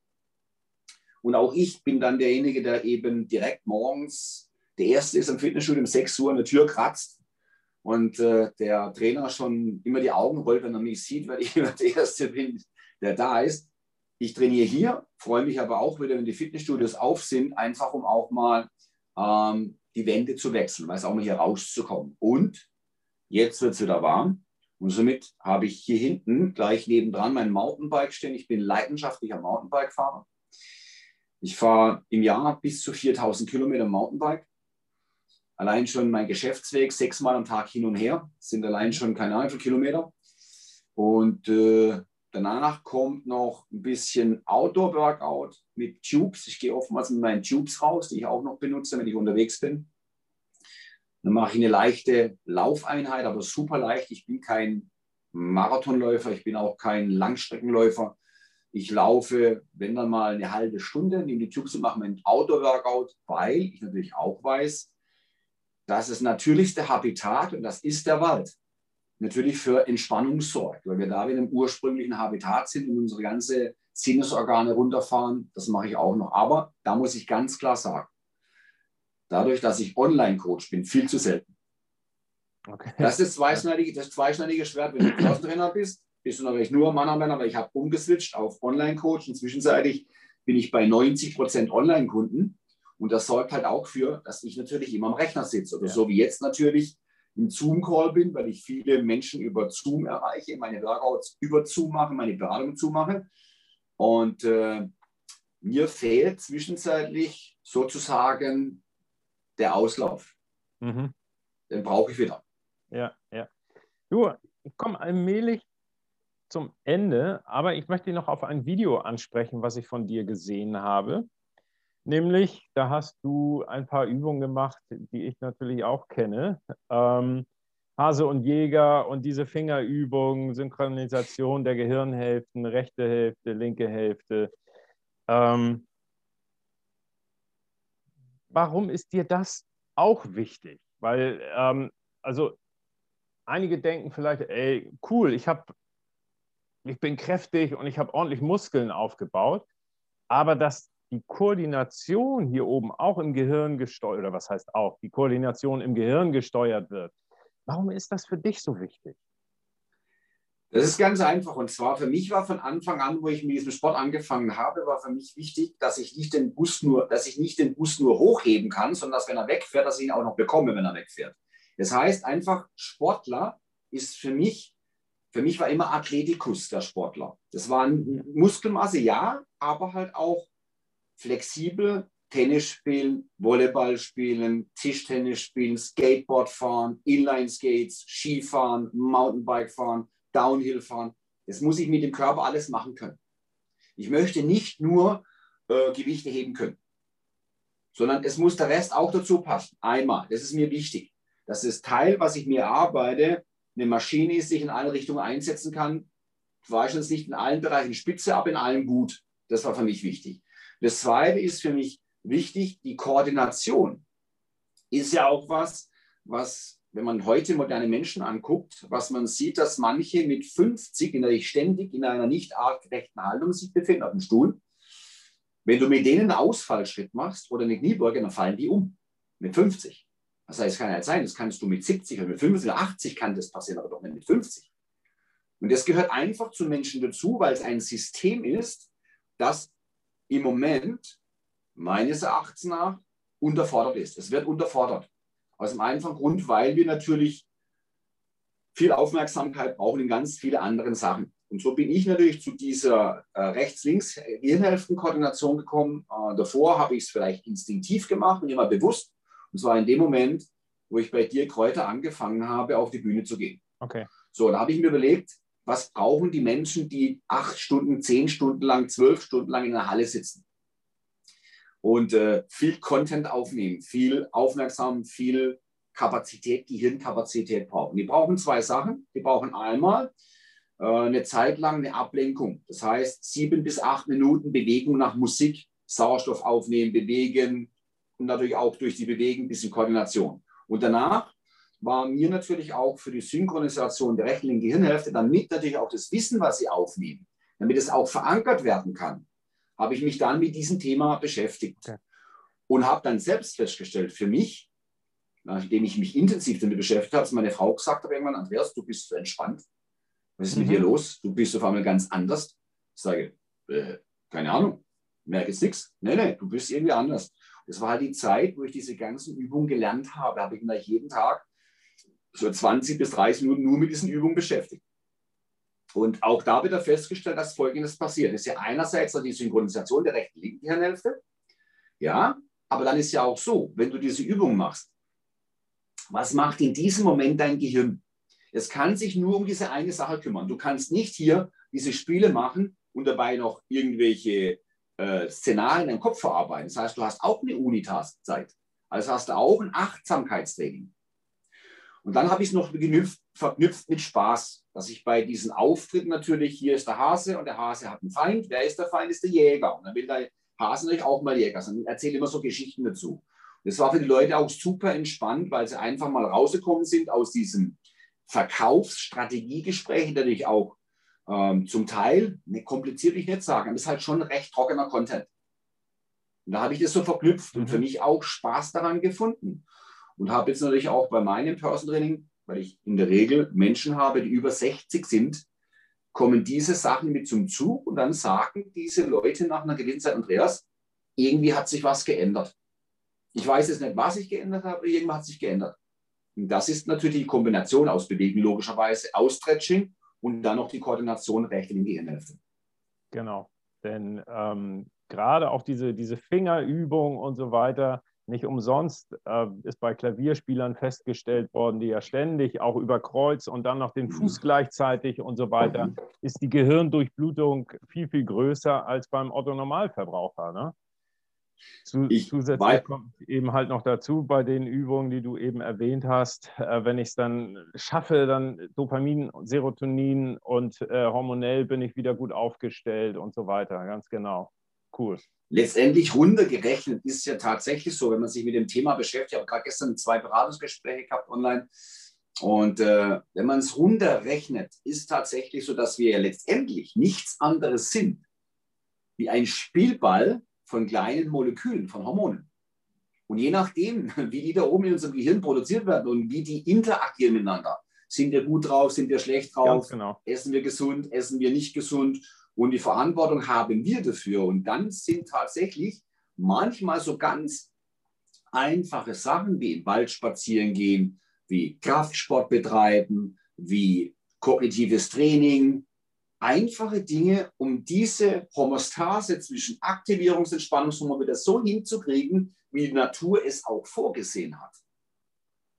Speaker 2: und auch ich bin dann derjenige, der eben direkt morgens der Erste ist am Fitnessstudio um 6 Uhr an der Tür kratzt und äh, der Trainer schon immer die Augen rollt, wenn er mich sieht, weil ich immer der Erste bin, der da ist. Ich trainiere hier, freue mich aber auch wieder, wenn die Fitnessstudios auf sind, einfach um auch mal ähm, die Wände zu wechseln, weil es auch mal hier rauszukommen. Und jetzt wird es wieder warm. Und somit habe ich hier hinten gleich nebendran mein Mountainbike stehen. Ich bin leidenschaftlicher Mountainbike-Fahrer. Ich fahre im Jahr bis zu 4000 Kilometer Mountainbike. Allein schon mein Geschäftsweg sechsmal am Tag hin und her sind allein schon keine Ahnung Kilometer. Und äh, danach kommt noch ein bisschen Outdoor-Workout mit Tubes. Ich gehe oftmals mit meinen Tubes raus, die ich auch noch benutze, wenn ich unterwegs bin. Dann mache ich eine leichte Laufeinheit, aber super leicht. Ich bin kein Marathonläufer, ich bin auch kein Langstreckenläufer. Ich laufe, wenn dann mal eine halbe Stunde, nehme die Tubes und mache mein Outdoor-Workout, weil ich natürlich auch weiß, dass das natürlichste Habitat, und das ist der Wald, natürlich für Entspannung sorgt, weil wir da wieder im ursprünglichen Habitat sind und unsere ganze Sinnesorgane runterfahren. Das mache ich auch noch. Aber da muss ich ganz klar sagen, dadurch, dass ich Online-Coach bin, viel zu selten. Okay. Das ist das zweischneidige, das zweischneidige Schwert, wenn du Klassentrainer bist bist du natürlich nur Mann-Anwender, weil ich habe umgeswitcht auf Online-Coach und zwischenzeitlich bin ich bei 90 Prozent Online-Kunden. Und das sorgt halt auch für, dass ich natürlich immer am Rechner sitze. Oder ja. so wie jetzt natürlich im Zoom-Call bin, weil ich viele Menschen über Zoom erreiche, meine Workouts über Zoom mache, meine Beratung Zoom mache. Und äh, mir fehlt zwischenzeitlich sozusagen der Auslauf. Mhm. Den brauche ich wieder.
Speaker 1: Ja, ja. Du, ich komme allmählich zum Ende, aber ich möchte noch auf ein Video ansprechen, was ich von dir gesehen habe. Nämlich, da hast du ein paar Übungen gemacht, die ich natürlich auch kenne. Ähm, Hase und Jäger und diese Fingerübung, Synchronisation der Gehirnhälften, rechte Hälfte, linke Hälfte. Ähm, warum ist dir das auch wichtig? Weil, ähm, also einige denken vielleicht, ey, cool, ich, hab, ich bin kräftig und ich habe ordentlich Muskeln aufgebaut, aber dass die Koordination hier oben auch im Gehirn gesteuert, oder was heißt auch, die Koordination im Gehirn gesteuert wird, Warum ist das für dich so wichtig?
Speaker 2: Das ist ganz einfach. Und zwar für mich war von Anfang an, wo ich mit diesem Sport angefangen habe, war für mich wichtig, dass ich nicht den Bus nur, dass ich nicht den Bus nur hochheben kann, sondern dass wenn er wegfährt, dass ich ihn auch noch bekomme, wenn er wegfährt. Das heißt einfach, Sportler ist für mich, für mich war immer Athletikus der Sportler. Das war Muskelmasse, ja, aber halt auch flexibel, Tennis spielen, Volleyball spielen, Tischtennis spielen, Skateboard fahren, Inline Skates, Skifahren, Mountainbike fahren, Downhill fahren. Das muss ich mit dem Körper alles machen können. Ich möchte nicht nur äh, Gewichte heben können, sondern es muss der Rest auch dazu passen. Einmal, das ist mir wichtig, dass das Teil, was ich mir arbeite, eine Maschine ist, die ich in alle Richtungen einsetzen kann. Zwar ist es nicht in allen Bereichen spitze, aber in allen gut. Das war für mich wichtig. Das Zweite ist für mich wichtig, die Koordination ist ja auch was, was, wenn man heute moderne Menschen anguckt, was man sieht, dass manche mit 50 innerlich ständig in einer nicht artgerechten Haltung sich befinden auf dem Stuhl. Wenn du mit denen einen Ausfallschritt machst oder eine Kniebeuge, dann fallen die um. Mit 50. Das heißt, es kann ja sein, das kannst du mit 70 oder mit 50 oder 80 kann das passieren, aber doch nicht mit 50. Und das gehört einfach zu Menschen dazu, weil es ein System ist, das im Moment meines Erachtens nach unterfordert ist. Es wird unterfordert. Aus dem einfachen Grund, weil wir natürlich viel Aufmerksamkeit brauchen in ganz viele anderen Sachen. Und so bin ich natürlich zu dieser äh, Rechts-Links-Hirnhälften-Koordination gekommen. Äh, davor habe ich es vielleicht instinktiv gemacht und immer bewusst. Und zwar in dem Moment, wo ich bei dir Kräuter angefangen habe, auf die Bühne zu gehen.
Speaker 1: Okay.
Speaker 2: So, da habe ich mir überlegt, was brauchen die Menschen, die acht Stunden, zehn Stunden lang, zwölf Stunden lang in der Halle sitzen? und äh, viel Content aufnehmen, viel aufmerksam, viel Kapazität, Gehirnkapazität brauchen. Die brauchen zwei Sachen. Die brauchen einmal äh, eine Zeit lang eine Ablenkung. Das heißt, sieben bis acht Minuten Bewegung nach Musik, Sauerstoff aufnehmen, bewegen und natürlich auch durch die Bewegung ein bisschen Koordination. Und danach war mir natürlich auch für die Synchronisation der rechten Gehirnhälfte damit natürlich auch das Wissen, was sie aufnehmen, damit es auch verankert werden kann habe ich mich dann mit diesem Thema beschäftigt okay. und habe dann selbst festgestellt, für mich, nachdem ich mich intensiv damit beschäftigt habe, dass meine Frau gesagt hat irgendwann, Andreas, du bist so entspannt. Was ist mhm. mit dir los? Du bist auf einmal ganz anders. Ich sage, äh, keine Ahnung, merke jetzt nichts. Nee, nee, du bist irgendwie anders. Das war halt die Zeit, wo ich diese ganzen Übungen gelernt habe. Habe ich mich jeden Tag so 20 bis 30 Minuten nur mit diesen Übungen beschäftigt. Und auch da wird festgestellt, dass Folgendes passiert. Das ist ja einerseits die Synchronisation der rechten linken Hirnhälfte. Ja, aber dann ist ja auch so, wenn du diese Übung machst, was macht in diesem Moment dein Gehirn? Es kann sich nur um diese eine Sache kümmern. Du kannst nicht hier diese Spiele machen und dabei noch irgendwelche äh, Szenarien in deinem Kopf verarbeiten. Das heißt, du hast auch eine Unitask-Zeit. Also hast du auch ein Achtsamkeitstraining. Und dann habe ich es noch genüpft, verknüpft mit Spaß, dass ich bei diesen Auftritten natürlich, hier ist der Hase und der Hase hat einen Feind. Wer ist der Feind? Ist der Jäger. Und dann will der Hase natürlich auch mal Jäger sein. Ich erzähle immer so Geschichten dazu. Das war für die Leute auch super entspannt, weil sie einfach mal rausgekommen sind aus diesem Verkaufsstrategiegespräch, natürlich auch ähm, zum Teil, ne, kompliziert will ich nicht sagen, aber es ist halt schon recht trockener Content. Und da habe ich das so verknüpft und für mhm. mich auch Spaß daran gefunden. Und habe jetzt natürlich auch bei meinem Person Training, weil ich in der Regel Menschen habe, die über 60 sind, kommen diese Sachen mit zum Zug und dann sagen diese Leute nach einer gewissen Zeit, Andreas, irgendwie hat sich was geändert. Ich weiß jetzt nicht, was sich geändert hat, aber irgendwas hat sich geändert. Und das ist natürlich die Kombination aus Bewegen, logischerweise, Ausstretching und dann noch die Koordination recht in die Gehirnhälfte.
Speaker 1: Genau, denn ähm, gerade auch diese, diese Fingerübung und so weiter, Nicht umsonst äh, ist bei Klavierspielern festgestellt worden, die ja ständig auch über Kreuz und dann noch den Fuß gleichzeitig und so weiter, ist die Gehirndurchblutung viel, viel größer als beim Otto-Normalverbraucher. Ne? Zu, zusätzlich kommt eben halt noch dazu bei den Übungen, die du eben erwähnt hast, äh, wenn ich es dann schaffe, dann Dopamin, Serotonin und äh, hormonell bin ich wieder gut aufgestellt und so weiter. Ganz genau. Cool.
Speaker 2: Letztendlich runtergerechnet ist ja tatsächlich so, wenn man sich mit dem Thema beschäftigt. Ich habe gerade gestern zwei Beratungsgespräche gehabt online. Und äh, wenn man es runterrechnet, ist tatsächlich so, dass wir ja letztendlich nichts anderes sind wie ein Spielball von kleinen Molekülen, von Hormonen. Und je nachdem, wie die da oben in unserem Gehirn produziert werden und wie die interagieren miteinander, sind wir gut drauf, sind wir schlecht drauf, genau. essen wir gesund, essen wir nicht gesund und die Verantwortung haben wir dafür. Und dann sind tatsächlich manchmal so ganz einfache Sachen wie im Wald spazieren gehen, wie Kraftsport betreiben, wie kognitives Training, einfache Dinge, um diese Homostase zwischen Aktivierungs- und Entspannungshormon wieder so hinzukriegen, wie die Natur es auch vorgesehen hat.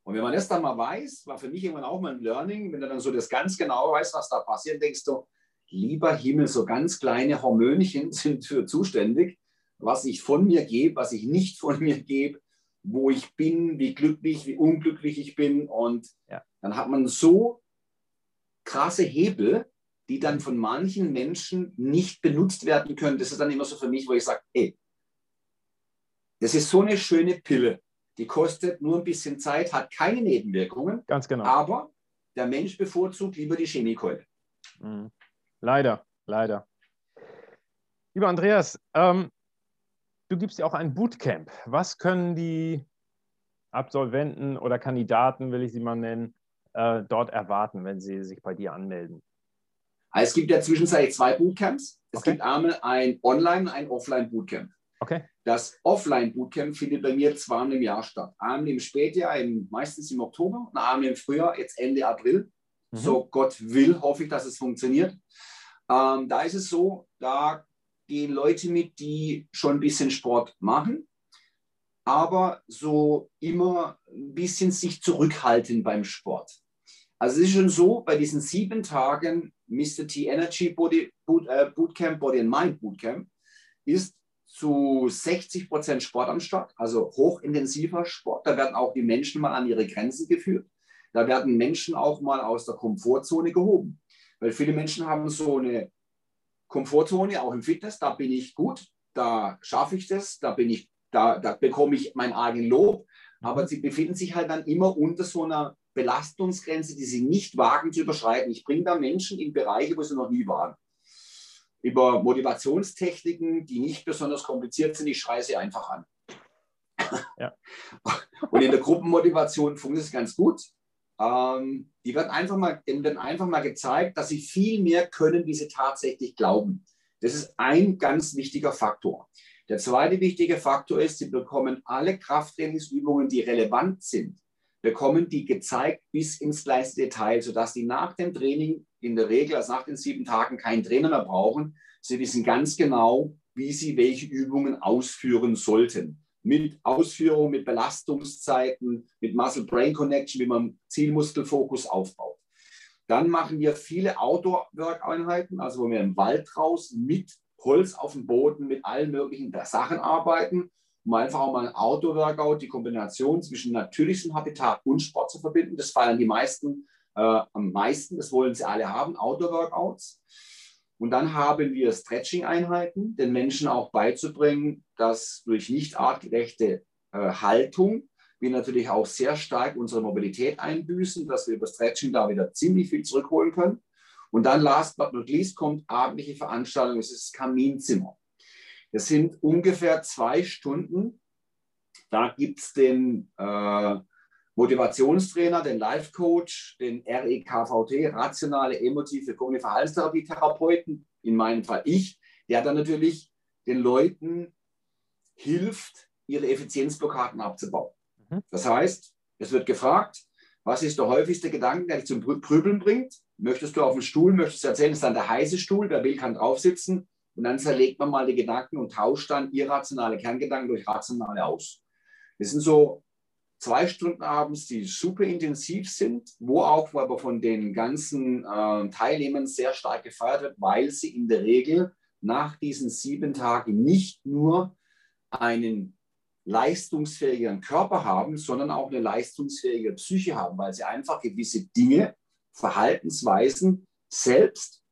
Speaker 2: Und wenn man das dann mal weiß, war für mich irgendwann auch mal ein Learning, wenn du dann so das ganz genau weißt, was da passiert, denkst du, lieber Himmel, so ganz kleine Hormönchen sind für zuständig, was ich von mir gebe, was ich nicht von mir gebe, wo ich bin, wie glücklich, wie unglücklich ich bin. Und ja. dann hat man so krasse Hebel, die dann von manchen Menschen nicht benutzt werden können. Das ist dann immer so für mich, wo ich sage, ey, das ist so eine schöne Pille. Die kostet nur ein bisschen Zeit, hat keine Nebenwirkungen.
Speaker 1: Ganz genau.
Speaker 2: Aber der Mensch bevorzugt lieber die Chemikeule.
Speaker 1: Mhm. Leider, leider. Lieber Andreas, ähm, du gibst ja auch ein Bootcamp. Was können die Absolventen oder Kandidaten, will ich sie mal nennen, äh, dort erwarten, wenn sie sich bei dir anmelden?
Speaker 2: Also es gibt ja zwischenzeitlich zwei Bootcamps. Es okay. gibt einmal ein Online- und ein Offline-Bootcamp.
Speaker 1: Okay.
Speaker 2: Das Offline-Bootcamp findet bei mir zweimal im Jahr statt. Einmal im Spätjahr, im, meistens im Oktober, und einmal im Frühjahr, jetzt Ende April. Mhm. So Gott will, hoffe ich, dass es funktioniert. Ähm, da ist es so, da gehen Leute mit, die schon ein bisschen Sport machen, aber so immer ein bisschen sich zurückhalten beim Sport. Also es ist schon so, bei diesen sieben Tagen Mr. T Energy Body, Boot, äh, Bootcamp, Body and Mind Bootcamp, ist zu 60 Prozent Sport am Start, also hochintensiver Sport. Da werden auch die Menschen mal an ihre Grenzen geführt. Da werden Menschen auch mal aus der Komfortzone gehoben. Weil viele Menschen haben so eine Komfortzone, auch im Fitness, da bin ich gut, da schaffe ich das, da bin ich, da, da bekomme ich mein eigenes Lob. Aber sie befinden sich halt dann immer unter so einer Belastungsgrenze, die sie nicht wagen zu überschreiten. Ich bringe da Menschen in Bereiche, wo sie noch nie waren. Über Motivationstechniken, die nicht besonders kompliziert sind, ich schreie sie einfach an. Ja. Und in der Gruppenmotivation funktioniert es ganz gut. Ähm, die wird einfach mal, denen wird einfach mal gezeigt, dass sie viel mehr können, wie sie tatsächlich glauben. Das ist ein ganz wichtiger Faktor. Der zweite wichtige Faktor ist, sie bekommen alle Krafttrainingsübungen, die relevant sind, bekommen die gezeigt bis ins kleinste Detail, sodass die nach dem Training in der Regel, also nach den sieben Tagen, keinen Trainer mehr brauchen. Sie wissen ganz genau, wie sie welche Übungen ausführen sollten. Mit Ausführung, mit Belastungszeiten, mit Muscle-Brain-Connection, wie man Zielmuskelfokus aufbaut. Dann machen wir viele Outdoor-Work-Einheiten, also wo wir im Wald draußen mit Holz auf dem Boden, mit allen möglichen Sachen arbeiten um einfach auch mal ein Outdoor-Workout, die Kombination zwischen natürlichem Habitat und Sport zu verbinden. Das feiern die meisten äh, am meisten, das wollen sie alle haben, Outdoor-Workouts. Und dann haben wir Stretching-Einheiten, den Menschen auch beizubringen, dass durch nicht artgerechte äh, Haltung wir natürlich auch sehr stark unsere Mobilität einbüßen, dass wir über Stretching da wieder ziemlich viel zurückholen können. Und dann last but not least kommt abendliche Veranstaltung, es ist das Kaminzimmer. Das sind ungefähr zwei Stunden. Da gibt es den äh, Motivationstrainer, den Life Coach, den REKVT, rationale, emotive, kognitive Verhaltenstherapie-Therapeuten, in meinem Fall ich, der dann natürlich den Leuten hilft, ihre Effizienzblockaden abzubauen. Mhm. Das heißt, es wird gefragt, was ist der häufigste Gedanke, der dich zum Prübeln bringt? Möchtest du auf dem Stuhl, möchtest du erzählen, ist dann der heiße Stuhl, wer will, kann drauf sitzen. Und dann zerlegt man mal die Gedanken und tauscht dann irrationale Kerngedanken durch rationale aus. Es sind so zwei Stunden abends, die super intensiv sind, wo auch aber von den ganzen äh, Teilnehmern sehr stark gefeiert wird, weil sie in der Regel nach diesen sieben Tagen nicht nur einen leistungsfähigeren Körper haben, sondern auch eine leistungsfähige Psyche haben, weil sie einfach gewisse Dinge, Verhaltensweisen selbst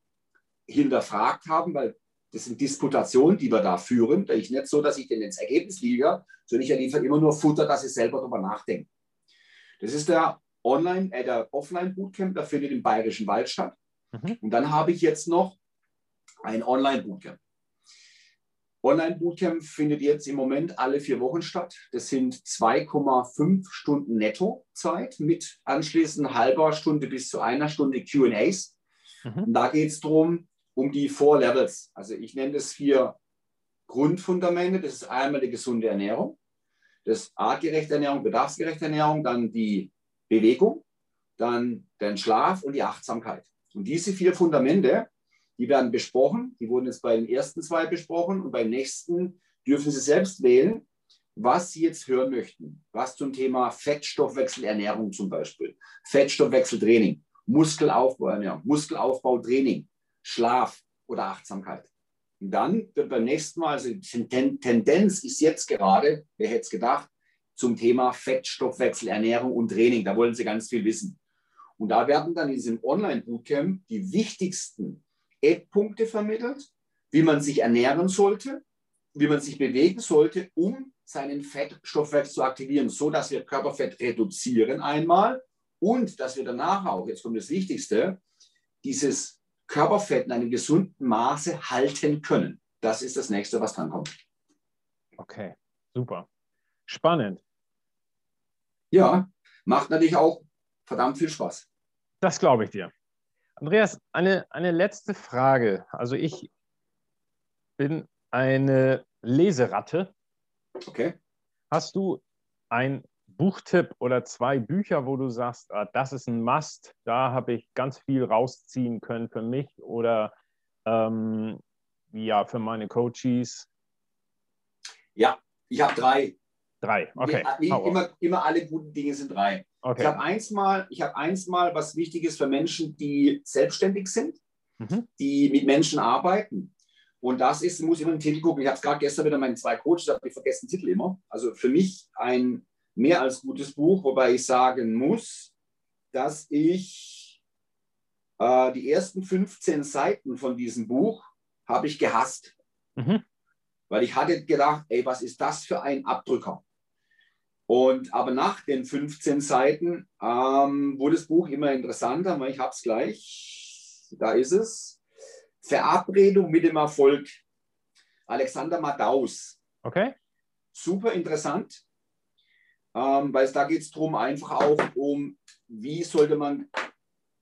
Speaker 2: hinterfragt haben, weil das sind Disputationen, die wir da führen. Da ist nicht so, dass ich denen ins Ergebnis liege, sondern ich liefere immer nur Futter, dass sie selber darüber nachdenken. Das ist der Online, äh, der Offline-Bootcamp, der findet im Bayerischen Wald statt. Mhm. Und dann habe ich jetzt noch ein Online-Bootcamp. Online-Bootcamp findet jetzt im Moment alle vier Wochen statt. Das sind 2,5 Stunden Netto-Zeit mit anschließend halber Stunde bis zu einer Stunde QAs. Mhm. Und da geht es darum, um die Four Levels. Also ich nenne das vier Grundfundamente. Das ist einmal die gesunde Ernährung, das artgerechte Ernährung, bedarfsgerechte Ernährung, dann die Bewegung, dann den Schlaf und die Achtsamkeit. Und diese vier Fundamente, die werden besprochen. Die wurden jetzt bei den ersten zwei besprochen und beim nächsten dürfen Sie selbst wählen, was Sie jetzt hören möchten. Was zum Thema Fettstoffwechselernährung zum Beispiel, Fettstoffwechseltraining, Muskelaufbauernährung, Muskelaufbautraining, Schlaf oder Achtsamkeit. Und dann wird beim nächsten Mal, also die Tendenz ist jetzt gerade, wer hätte es gedacht, zum Thema Fettstoffwechselernährung und Training. Da wollen Sie ganz viel wissen. Und da werden dann in diesem Online-Bootcamp die wichtigsten Eckpunkte vermittelt, wie man sich ernähren sollte, wie man sich bewegen sollte, um seinen Fettstoffwechsel zu aktivieren, so dass wir Körperfett reduzieren einmal und dass wir danach auch, jetzt kommt das Wichtigste, dieses Körperfett in einem gesunden Maße halten können. Das ist das nächste, was drankommt.
Speaker 1: Okay, super. Spannend.
Speaker 2: Ja, macht natürlich auch verdammt viel Spaß.
Speaker 1: Das glaube ich dir. Andreas, eine, eine letzte Frage. Also ich bin eine Leseratte.
Speaker 2: Okay.
Speaker 1: Hast du ein Buchtipp oder zwei Bücher, wo du sagst, ah, das ist ein Must, da habe ich ganz viel rausziehen können für mich oder ähm, ja, für meine Coaches?
Speaker 2: Ja, ich habe drei.
Speaker 1: Drei, okay.
Speaker 2: Wie, wie immer, immer alle guten Dinge sind drei. Okay. Ich habe eins, mal, hab eins mal was Wichtiges für Menschen, die selbstständig sind, mhm. die mit Menschen arbeiten. Und das ist, muss ich immer den Titel gucken. Ich habe es gerade gestern wieder meinen zwei Coaches, habe ich vergessen den Titel immer. Also für mich ein mehr als gutes Buch, wobei ich sagen muss, dass ich äh, die ersten 15 Seiten von diesem Buch habe ich gehasst. Mhm. Weil ich hatte gedacht, ey, was ist das für ein Abdrücker? Und aber nach den 15 Seiten ähm, wurde das Buch immer interessanter, weil ich habe es gleich. Da ist es. Verabredung mit dem Erfolg. Alexander Madaus.
Speaker 1: Okay.
Speaker 2: Super interessant ähm, weil es da geht es darum, einfach auch um, wie sollte man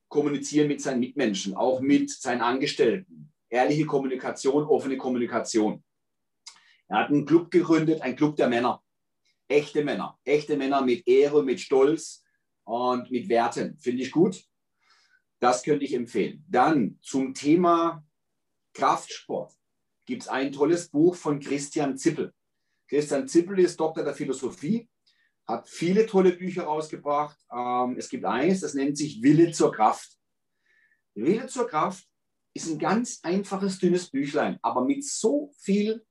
Speaker 2: kommunizieren mit seinen Mitmenschen, auch mit seinen Angestellten. Ehrliche Kommunikation, offene Kommunikation. Er hat einen Club gegründet, ein Club der Männer. Echte Männer. Echte Männer mit Ehre, mit Stolz und mit Werten. Finde ich gut. Das könnte ich empfehlen. Dann zum Thema Kraftsport gibt es ein tolles Buch von Christian Zippel. Christian Zippel ist Doktor der Philosophie, hat viele tolle Bücher rausgebracht. Ähm, es gibt eines, das nennt sich Wille zur Kraft. Wille zur Kraft ist ein ganz einfaches, dünnes Büchlein, aber mit so viel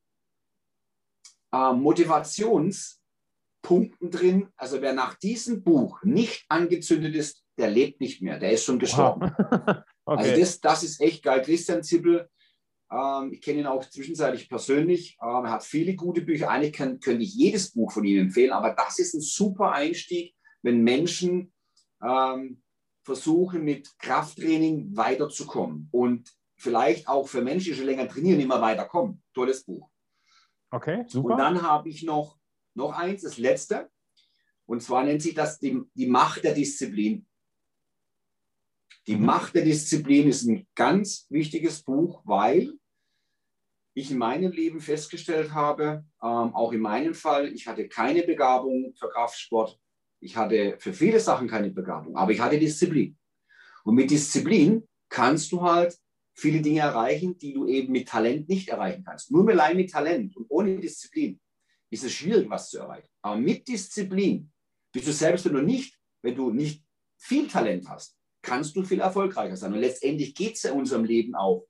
Speaker 2: äh, Motivationspunkten drin. Also wer nach diesem Buch nicht angezündet ist, der lebt nicht mehr, der ist schon gestorben. Wow. okay. Also das, das ist echt geil. Christian Zippel ähm, ich kenne ihn auch zwischenzeitlich persönlich. Ähm, er hat viele gute Bücher. Eigentlich kann, könnte ich jedes Buch von ihm empfehlen, aber das ist ein super Einstieg, wenn Menschen ähm, versuchen, mit Krafttraining weiterzukommen und vielleicht auch für Menschen, die schon länger trainieren, immer weiterkommen. Tolles Buch.
Speaker 1: Okay, super.
Speaker 2: Und dann habe ich noch, noch eins, das letzte. Und zwar nennt sich das die, die Macht der Disziplin. Die mhm. Macht der Disziplin ist ein ganz wichtiges Buch, weil ich in meinem Leben festgestellt habe, ähm, auch in meinem Fall, ich hatte keine Begabung für Kraftsport. Ich hatte für viele Sachen keine Begabung, aber ich hatte Disziplin. Und mit Disziplin kannst du halt viele Dinge erreichen, die du eben mit Talent nicht erreichen kannst. Nur allein mit Talent und ohne Disziplin ist es schwierig, was zu erreichen. Aber mit Disziplin bist du selbst, wenn du nicht, wenn du nicht viel Talent hast, kannst du viel erfolgreicher sein. Und letztendlich geht es ja in unserem Leben auch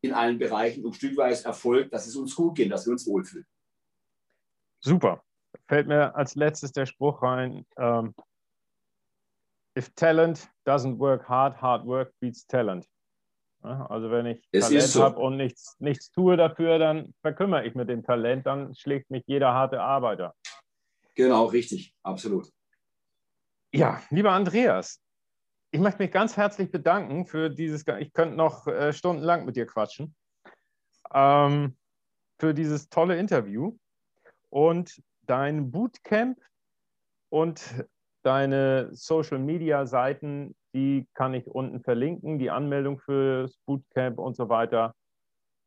Speaker 2: in allen Bereichen um stückweise Erfolg, dass es uns gut geht, dass wir uns wohlfühlen.
Speaker 1: Super. Fällt mir als letztes der Spruch rein, um, ähm, if talent doesn't work hard, hard work beats talent. Also wenn ich es Talent so. habe und nichts, nichts tue dafür, dann verkümmere ich mit dem Talent, dann schlägt mich jeder harte Arbeiter.
Speaker 2: Genau, richtig, absolut.
Speaker 1: Ja, lieber Andreas, ich möchte mich ganz herzlich bedanken für dieses, ich könnte noch äh, stundenlang mit dir quatschen, ähm, für dieses tolle Interview und dein Bootcamp und deine Social-Media-Seiten, die kann ich unten verlinken, die Anmeldung fürs Bootcamp und so weiter.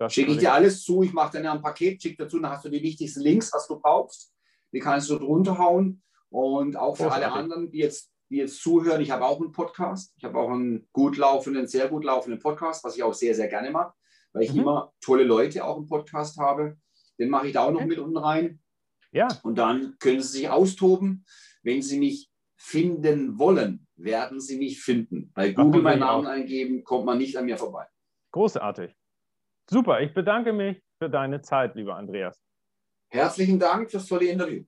Speaker 2: Schicke ich dir alles zu, ich mache dann ja ein Paket, schicke dazu, dann hast du die wichtigsten Links, was du brauchst. Die kannst du drunter hauen. Und auch für Großartig. alle anderen, die jetzt die jetzt zuhören, ich habe auch einen Podcast. Ich habe auch einen gut laufenden, sehr gut laufenden Podcast, was ich auch sehr, sehr gerne mache, weil ich mhm. immer tolle Leute auch im Podcast habe. Den mache ich da auch noch okay. mit unten rein. Ja. Und dann können Sie sich austoben. Wenn Sie mich finden wollen, werden Sie mich finden. Bei Google meinen Namen auch. eingeben, kommt man nicht an mir vorbei.
Speaker 1: Großartig. Super, ich bedanke mich für deine Zeit, lieber Andreas.
Speaker 2: Herzlichen Dank fürs tolle Interview.